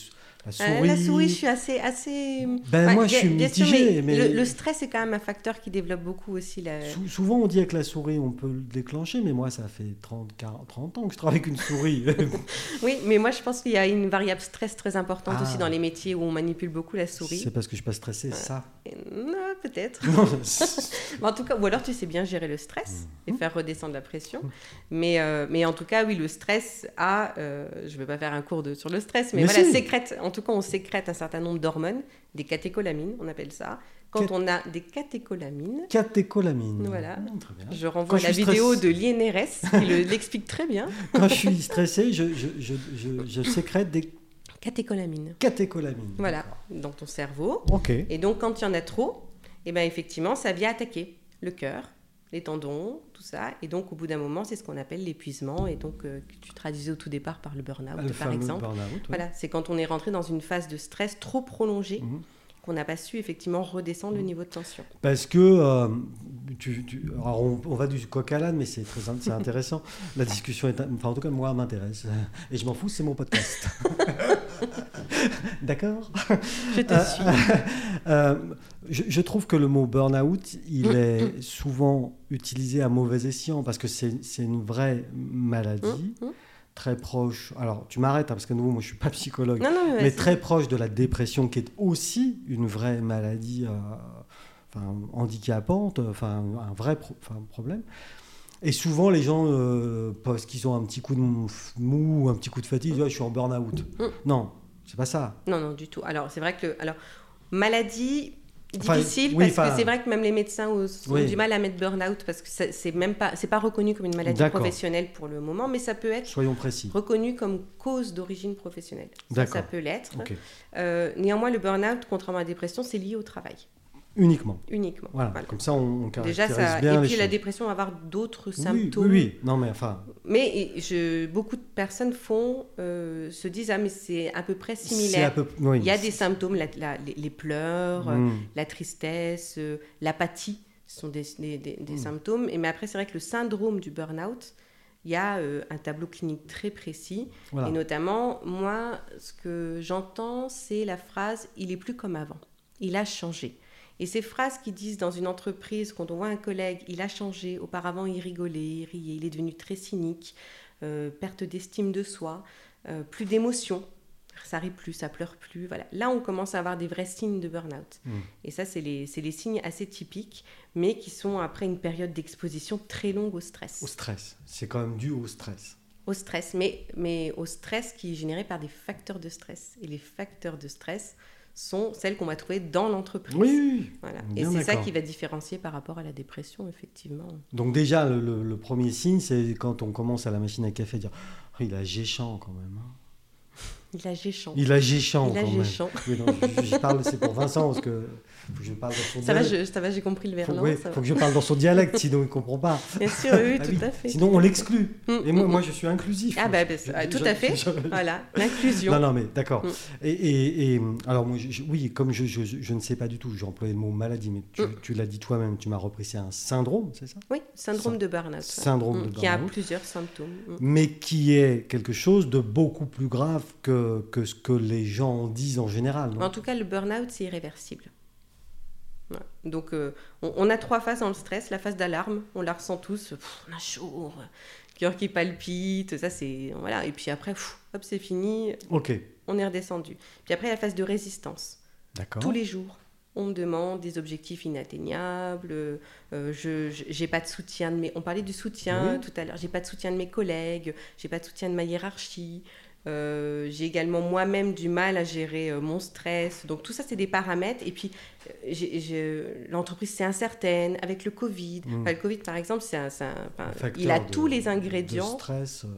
la souris. La souris, je suis assez. assez... Ben, moi, je suis mitigé. mais, Le, stress est quand même un facteur qui développe beaucoup aussi. La... souvent, on dit avec la souris, on peut le déclencher, mais moi, ça fait 30, 40, 30 ans que je travaille avec une souris. oui, mais moi, je pense qu'il y a une variable stress très importante aussi ah. dans les métiers où on manipule beaucoup la souris. C'est parce que je suis pas stressé, ça Non, peut-être. en tout cas, ou alors tu sais bien gérer le stress et mhm. faire redescendre la pression. Mais, euh, mais en tout cas, oui, le stress a. Euh, je ne vais pas faire un cours de, sur le stress, mais, voilà, sécrète. En tout cas, on sécrète un certain nombre d'hormones, des catécholamines, on appelle ça. Quand on a des catécholamines. Catécholamines. Voilà. Ah, je renvoie la vidéo de l'INRS qui l'explique très bien. Quand je suis stressé, je, je, je, je sécrète des catécholamines. Catécholamines. Voilà, dans ton cerveau. Ok. Et donc, quand il y en a trop, eh ben effectivement, ça vient attaquer le cœur, les tendons, tout ça. Et donc, au bout d'un moment, c'est ce qu'on appelle l'épuisement. Et donc, euh, tu traduisais au tout départ par le burn-out, par exemple. Voilà, c'est quand on est rentré dans une phase de stress trop prolongée. Mhm. qu'on n'a pas su effectivement redescendre le mhm. niveau de tension. Parce que, euh, tu, alors on, va du coq à l'âne, mais c'est très c'est intéressant. La discussion est, enfin en tout cas moi m'intéresse et je m'en fous, c'est mon podcast. D'accord? Je te suis. Euh, je, trouve que le mot burn-out, il mm, est mm. souvent utilisé à mauvais escient parce que c'est une vraie maladie. Mm, très proche, alors tu m'arrêtes hein, parce que nous, moi je suis pas psychologue, mais, très proche de la dépression qui est aussi une vraie maladie euh, handicapante, enfin un vrai problème. Et souvent, les gens, euh, parce qu'ils ont un petit coup de mou, un petit coup de fatigue, disent je suis en burn-out. Non, c'est pas ça. Non, non, du tout. Alors, c'est vrai que. Alors, maladie, difficile parce que c'est vrai que même les médecins ont, du mal à mettre burn-out parce que c'est même pas c'est pas reconnu comme une maladie professionnelle pour le moment mais ça peut être Soyons précis. reconnu comme cause d'origine professionnelle. Ça, ça, peut l'être. Euh, néanmoins le burn-out contrairement à la dépression c'est lié au travail Uniquement. Uniquement. Voilà. Comme ça, on, Déjà, ça... bien Et puis la dépression va avoir d'autres symptômes. Oui, oui, non, mais enfin. Mais je, beaucoup de personnes font, euh, se disent ah mais c'est à peu près similaire. Peu... Il y a des symptômes, les, pleurs, mm. la tristesse, euh, l'apathie, ce sont des, des, mm. symptômes. Et mais après, c'est vrai que le syndrome du burn-out, il y a euh, un tableau clinique très précis. Et notamment, moi, ce que j'entends, c'est la phrase il est plus comme avant. Il a changé. Et ces phrases qui disent dans une entreprise, quand on voit un collègue, il a changé, auparavant il rigolait, il riait, il est devenu très cynique, euh, perte d'estime de soi, euh, plus d'émotion, ça rit plus, ça pleure plus. Voilà. Là, on commence à avoir des vrais signes de burn-out. Mmh. Et ça, c'est les, les, signes assez typiques, mais qui sont après une période d'exposition très longue au stress. Au stress, c'est quand même dû au stress. Au stress, mais, mais au stress qui est généré par des facteurs de stress. Et les facteurs de stress, sont celles qu'on va trouver dans l'entreprise. Oui, voilà. Et c'est ça qui va différencier par rapport à la dépression, effectivement. Donc déjà, le, premier signe, c'est quand on commence à la machine à café, dire oh, il a géchant quand même. Hein. Il a géchant. Il a géchant quand même. Oui, je, parle, c'est pour Vincent, parce que faut que je parle dans son ça dialecte. Va, ça va, j'ai compris le verlan. Il faut, que je parle dans son dialecte, sinon il ne comprend pas. Bien sûr, oui, ah tout à fait. Sinon on l'exclut. Mm, et moi, mm, moi, je suis inclusif. Ah, bah, bah tout à fait. voilà, l'inclusion. Non, non, mais d'accord. Mm. Et, et, alors, moi, oui, comme je, je, ne sais pas du tout, j'ai employé le mot maladie, mais tu, l'as dit toi-même, tu m'as repris, c'est un syndrome, c'est ça? Oui, syndrome de burn-out. Syndrome de burn-out. Qui a plusieurs symptômes. Mais qui est quelque chose de beaucoup plus grave que, que ce que les gens disent en général. en tout cas, le burn-out, c'est irréversible. Donc, euh, on, a trois phases dans le stress. La phase d'alarme, on la ressent tous. on a chaud, cœur qui palpite, ça c'est voilà. Et puis après, hop, c'est fini. Ok. On est redescendu. Puis après, la phase de résistance. D'accord. Tous les jours, on me demande des objectifs inatteignables. Euh, je j'ai pas de soutien de mes. On parlait du soutien tout à l'heure. J'ai pas de soutien de mes collègues. J'ai pas de soutien de ma hiérarchie. Euh, j'ai également moi-même du mal à gérer euh, mon stress. Donc tout ça, c'est des paramètres. Et puis, euh, l'entreprise, c'est incertaine. Avec le Covid, mm. le Covid, par exemple, c'est un, il a tous les ingrédients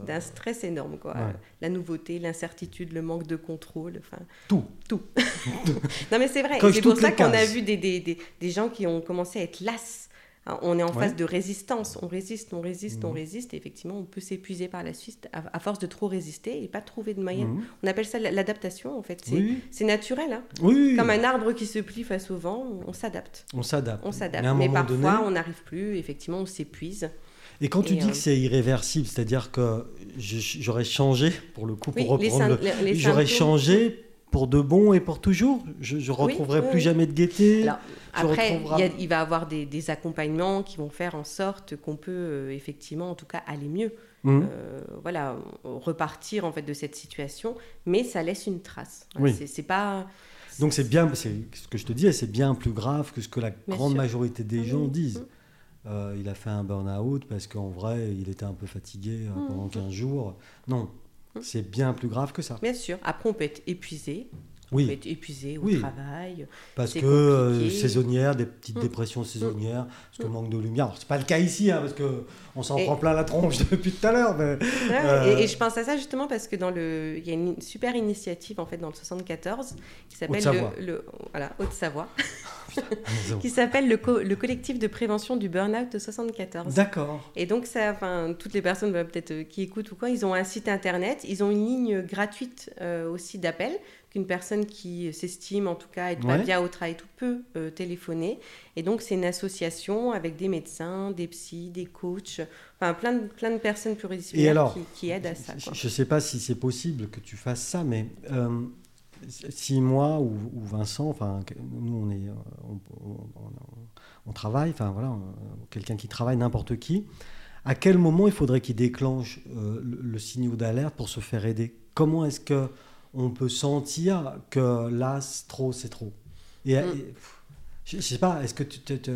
d'un stress énorme. Quoi. La nouveauté, l'incertitude, le manque de contrôle. Enfin, tout. Tout. non, mais c'est vrai. C'est pour ça qu'on a vu des, des, des, des, gens qui ont commencé à être las on est en phase de résistance. On résiste, on résiste, on mmh. résiste. Et effectivement, on peut s'épuiser par la suite à, force de trop résister et pas trouver de moyenne. Mmh. On appelle ça l'adaptation, en fait. C'est naturel. Hein. Comme un arbre qui se plie face au vent, on s'adapte. On s'adapte. On s'adapte. Mais, parfois, on n'arrive plus. Effectivement, on s'épuise. Et quand tu dis que euh, c'est irréversible, c'est-à-dire que j'aurais changé, pour le coup, pour reprendre J'aurais changé pour de bon et pour toujours Je ne retrouverai plus jamais de gaieté Après, il, va y avoir des, accompagnements qui vont faire en sorte qu'on peut euh, effectivement, en tout cas, aller mieux. Mmh. Euh, voilà, repartir en fait de cette situation, mais ça laisse une trace. C'est pas... Donc c'est bien, c'est ce que je te dis, c'est bien plus grave que ce que la grande majorité des gens mmh. disent. Mmh. Euh, il a fait un burn-out parce qu'en vrai, il était un peu fatigué pendant 15 jours. Non. C'est bien plus grave que ça. Bien sûr. Après, on peut être épuisé, oui. peut être épuisé au travail. Parce que euh, saisonnière, des petites mm. dépressions saisonnières, mm. parce que mm. manque de lumière. C'est pas le cas ici, hein, parce que on s'en prend plein la tronche depuis tout à l'heure. Mais, euh, et, je pense à ça justement parce que dans le, il y a une super initiative en fait dans le 74 qui s'appelle le, le, voilà Haute-Savoie. qui s'appelle le, le, collectif de prévention du burn-out de 74. D'accord. Et donc, ça, enfin, toutes les personnes bah, peut-être euh, qui écoutent ou quoi, ils ont un site internet, ils ont une ligne gratuite aussi d'appel qu'une personne qui s'estime en tout cas être pas bien au travail tout peut euh, téléphoner. Et donc c'est une association avec des médecins, des psys, des coachs, enfin plein de, plein de personnes pluridisciplinaires qui, qui, aident à ça. Je ne sais pas si c'est possible que tu fasses ça, mais euh, si moi ou, Vincent, enfin nous on est, euh, on, travaille, enfin voilà, quelqu'un qui travaille, n'importe qui. À quel moment il faudrait qu'il déclenche le, le signal d'alerte pour se faire aider? Comment est-ce que on peut sentir que là, trop, c'est trop. Et, mm. je, ne sais pas, est-ce que tu te,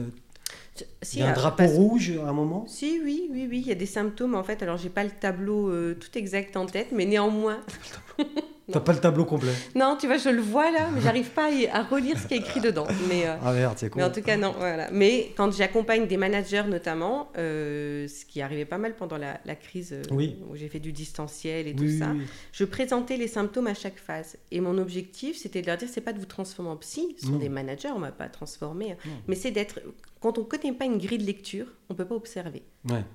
il y a un drapeau rouge à un moment? Si, oui, oui, oui, il y a des symptômes en fait. Alors, j'ai pas le tableau euh, tout exact en tête, mais néanmoins. T'as pas le tableau complet Non, tu vois, je le vois là, mais j'arrive pas à, relire ce qui est écrit dedans. Mais, euh, ah merde, c'est cool. Mais en tout cas, non, voilà. Mais quand j'accompagne des managers notamment, euh, ce qui arrivait pas mal pendant la, crise euh, où j'ai fait du distanciel et tout ça, je présentais les symptômes à chaque phase. Et mon objectif, c'était de leur dire, c'est pas de vous transformer en psy, ce sont des managers, on m'a pas transformé, mais c'est d'être... Quand on ne connaît pas une grille de lecture, on ne peut pas observer.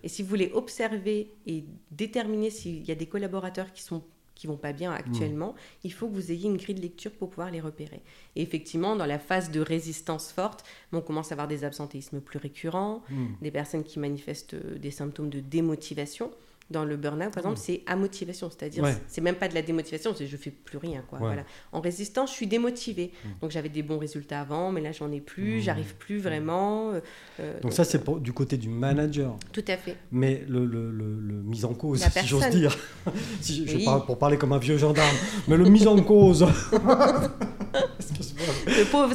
Et si vous voulez observer et déterminer s'il y a des collaborateurs qui sont qui vont pas bien actuellement, mm. il faut que vous ayez une grille de lecture pour pouvoir les repérer. Et effectivement, dans la phase de résistance forte, on commence à avoir des absentéismes plus récurrents, mm. des personnes qui manifestent euh, des symptômes de démotivation dans le burn-out, par exemple, c'est à motivation, c'est-à-dire c'est même pas de la démotivation, c'est je fais plus rien. Quoi, voilà. En résistance, je suis démotivée. Mmh. Donc j'avais des bons résultats avant, mais là j'en ai plus, mmh. j'arrive plus vraiment. Euh, euh, donc, ça c'est du côté du manager. Tout à fait. Mais le, le, le, mise en cause, si j'ose dire, si je, parle pour parler comme un vieux gendarme, mais le mise en cause.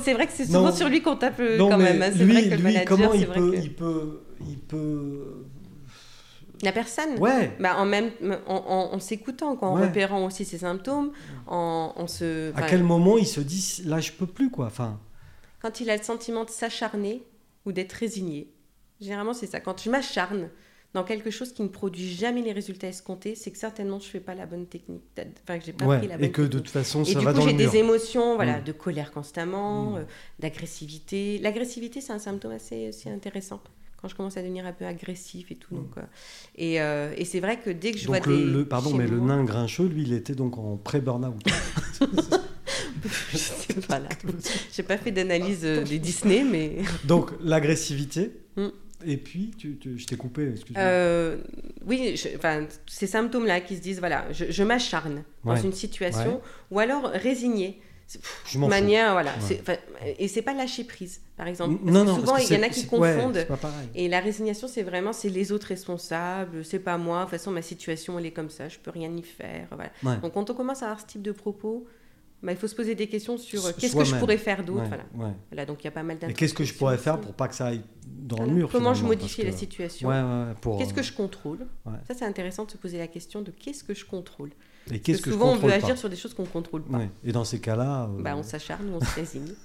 c'est vrai que c'est souvent sur lui qu'on tape euh, quand même. Hein. C'est vrai que le manager, comment il peut, il peut, il peut la personne Ouais. Bah, en, même, en, s'écoutant, en repérant aussi ses symptômes, en, se... À quel moment il se dit, là, je peux plus, quoi enfin... Quand il a le sentiment de s'acharner ou d'être résigné. Généralement, c'est ça. Quand je m'acharne dans quelque chose qui ne produit jamais les résultats escomptés, c'est que certainement je ne fais pas la bonne technique. Enfin, que j'ai pas pris la bonne Et que de toute façon, ça et va du coup, j'ai des émotions, voilà, mm. de colère constamment, mm. euh, d'agressivité. L'agressivité, c'est un symptôme assez, assez intéressant quand je commence à devenir un peu agressif et tout. Donc, euh, et, euh, et c'est vrai que dès que je vois le, des. Le, pardon, mais le nain grincheux, lui, il était donc en pré-burnout. je sais pas là. J'ai pas fait d'analyse euh, des Disney, mais. donc l'agressivité. Mm. Et puis, tu, je t'ai coupé, excuse-moi. oui, enfin, ces symptômes-là qui se disent, voilà, je, m'acharne dans une situation, ou alors résigné je manière, voilà. Et c'est pas lâcher prise, par exemple. non, non, souvent, il y en a qui confondent. et la résignation, c'est vraiment, c'est les autres responsables, c'est pas moi. De toute façon, ma situation, elle est comme ça, je peux rien y faire. Voilà. Donc, quand on commence à avoir ce type de propos, bah, il faut se poser des questions sur qu'est-ce que je pourrais faire d'autre. voilà. donc il y a pas mal Et qu'est-ce que je pourrais faire pour pas que ça aille dans le mur Comment je modifie la situation Qu'est-ce que euh, je contrôle Ça, c'est intéressant de se poser la question de qu'est-ce que je contrôle et qu'est-ce que souvent, on veut agir sur des choses qu'on ne contrôle pas. Et dans ces cas-là. Euh, bah, on s'acharne ou on se résigne.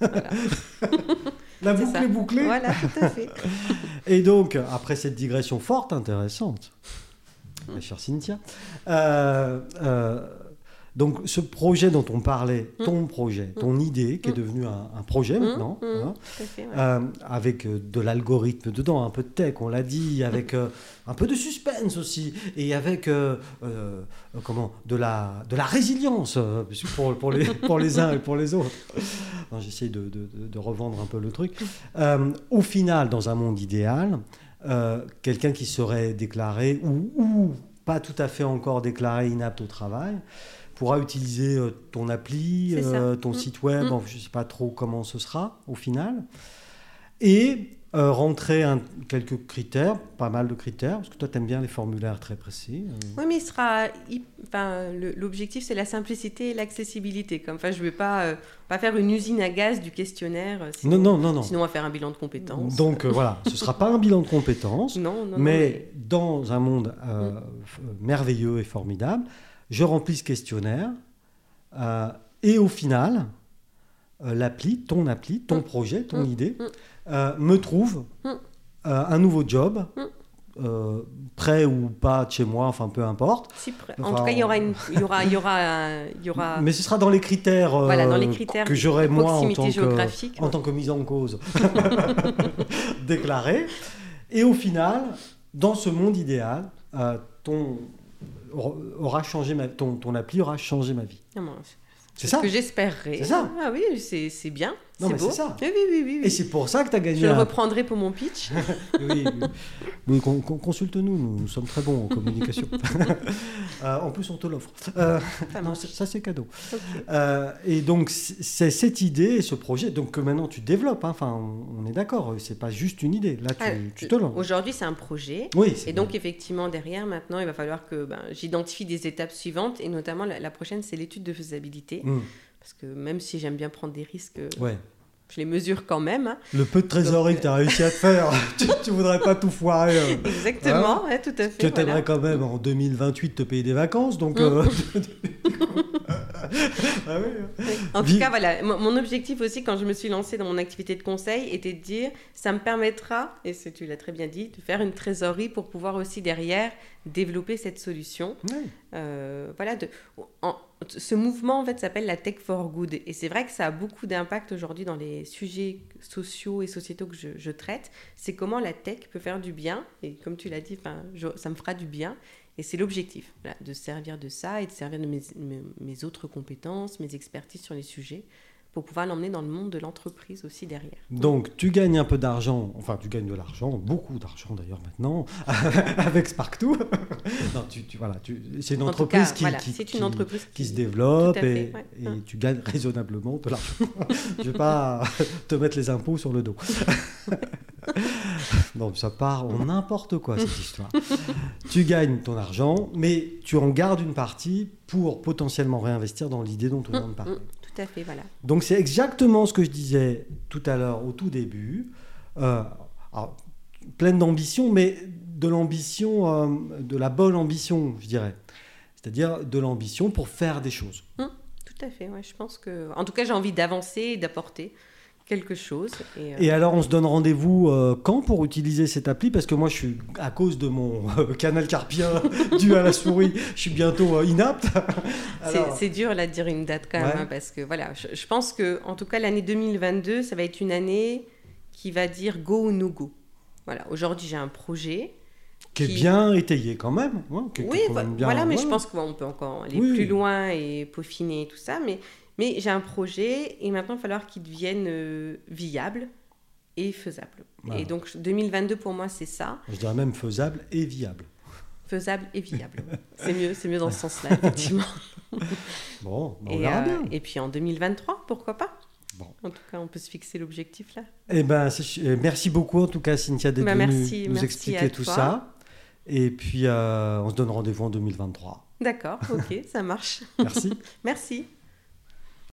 La boucle est, bouclée. Voilà, tout à fait. Et donc, après cette digression forte, intéressante, ma chère Cynthia, euh, Donc ce projet dont on parlait, mmh. ton projet, ton mmh. idée, qui est mmh. devenu un, projet maintenant, hein, euh, avec euh, de l'algorithme dedans, un peu de tech, on l'a dit, avec euh, un peu de suspense aussi, et avec comment, de, la, de la résilience pour, pour, les, pour les uns et pour les autres. J'essaye de, de, revendre un peu le truc. au final, dans un monde idéal, quelqu'un qui serait déclaré ou, ou pas tout à fait encore déclaré inapte au travail, pourra utiliser euh, ton appli, euh, ton mm. site web, mm. je ne sais pas trop comment ce sera au final, et euh, rentrer un, quelques critères, pas mal de critères, parce que toi tu aimes bien les formulaires très précis. Oui, mais il sera, enfin, l'objectif c'est la simplicité et l'accessibilité. Enfin, je ne vais pas, pas faire une usine à gaz du questionnaire. Sinon, non, non, non, Sinon, on va faire un bilan de compétences. Donc voilà, ce ne sera pas un bilan de compétences, non, non, mais, dans un monde mm. merveilleux et formidable, je remplis ce questionnaire euh, et au final, euh, l'appli, ton appli, ton mm. projet, ton mm. idée, mm. Euh, me trouve un nouveau job. prêt ou pas de chez moi, enfin peu importe. en tout cas, il y aura, une, y aura, y aura, y aura... Mais ce sera dans les critères, voilà, dans les critères que j'aurai moi en tant, que, en tant que mise en cause déclarée. Et au final, dans ce monde idéal, ton, aura changé ma, ton, ton appli aura changé ma vie. C'est ça. Ce que j'espérerais. C'est ça. Ah oui, c'est bien. Non, mais c'est ça. Oui, oui, oui, Et c'est pour ça que tu as gagné. Je le reprendrai pour mon pitch. oui, oui. consulte-nous, nous, sommes très bons en communication. euh, en plus, on te l'offre. Euh, ça, c'est cadeau. Euh, et donc, c'est cette idée, ce projet, donc que maintenant tu développes. Hein. Enfin, on est d'accord, c'est pas juste une idée. Là, tu, ah, tu te lances. Aujourd'hui, c'est un projet. Oui. Et donc, effectivement, derrière, maintenant, il va falloir que ben, j'identifie des étapes suivantes. Et notamment, la, prochaine, c'est l'étude de faisabilité. Mmh. Parce que même si j'aime bien prendre des risques, euh, ouais. je les mesure quand même. Hein. Le peu de trésorerie que tu as réussi à te faire, tu, ne voudrais pas tout foirer. Euh, Exactement, hein tout à fait. Que tu aimerais quand même en 2028 te payer des vacances. Donc, euh, ah En tout cas, voilà, mon objectif aussi quand je me suis lancée dans mon activité de conseil était de dire, ça me permettra, et tu l'as très bien dit, de faire une trésorerie pour pouvoir aussi derrière développer cette solution. Euh, voilà, de, ce mouvement en fait s'appelle la tech for good, et c'est vrai que ça a beaucoup d'impact aujourd'hui dans les sujets sociaux et sociétaux que je, traite. C'est comment la tech peut faire du bien, et comme tu l'as dit, ça me fera du bien. Et c'est l'objectif, de servir de ça et de servir de mes, autres compétences, mes expertises sur les sujets, pour pouvoir l'emmener dans le monde de l'entreprise aussi derrière. Donc tu gagnes un peu d'argent, enfin tu gagnes de l'argent, beaucoup d'argent d'ailleurs maintenant, avec Spark2. non, tu, voilà, c'est une entreprise, qui, qui, une entreprise qui, se développe et, et tu gagnes raisonnablement de l'argent. Je ne vais pas te mettre les impôts sur le dos. non, ça part en n'importe quoi cette histoire. tu gagnes ton argent, mais tu en gardes une partie pour potentiellement réinvestir dans l'idée dont on vient de parler. Tout à fait, voilà. Donc c'est exactement ce que je disais tout à l'heure, au tout début. Euh, pleine d'ambition, mais de l'ambition, euh, de la bonne ambition, je dirais. C'est-à-dire de l'ambition pour faire des choses. Hum, tout à fait, ouais, je pense que... En tout cas, j'ai envie d'avancer et d'apporter quelque chose. Et, euh, alors, on se donne rendez-vous euh, quand pour utiliser cette appli? Parce que moi, je suis, à cause de mon euh, canal carpien dû à la souris, je suis bientôt inapte. C'est dur là de dire une date quand même, hein, parce que voilà, je, pense que en tout cas l'année 2022, ça va être une année qui va dire go ou no go. Voilà, aujourd'hui j'ai un projet. Qui, est bien étayé quand même. oui, voilà, mais je pense qu'on peut encore aller plus loin et peaufiner tout ça. Mais mais j'ai un projet et maintenant il va falloir qu'il devienne euh, viable et faisable. Et donc 2022 pour moi c'est ça. Je dirais même faisable et viable. Faisable et viable. c'est mieux, c'est mieux dans ce sens-là effectivement. bon, on et, verra bien. Et puis en 2023, pourquoi pas? Bon. En tout cas, on peut se fixer l'objectif là. Eh ben, euh, merci beaucoup en tout cas, Cynthia, d'être bah, venue nous expliquer tout ça. Et puis, euh, on se donne rendez-vous en 2023. D'accord, ok, ça marche. Merci. merci.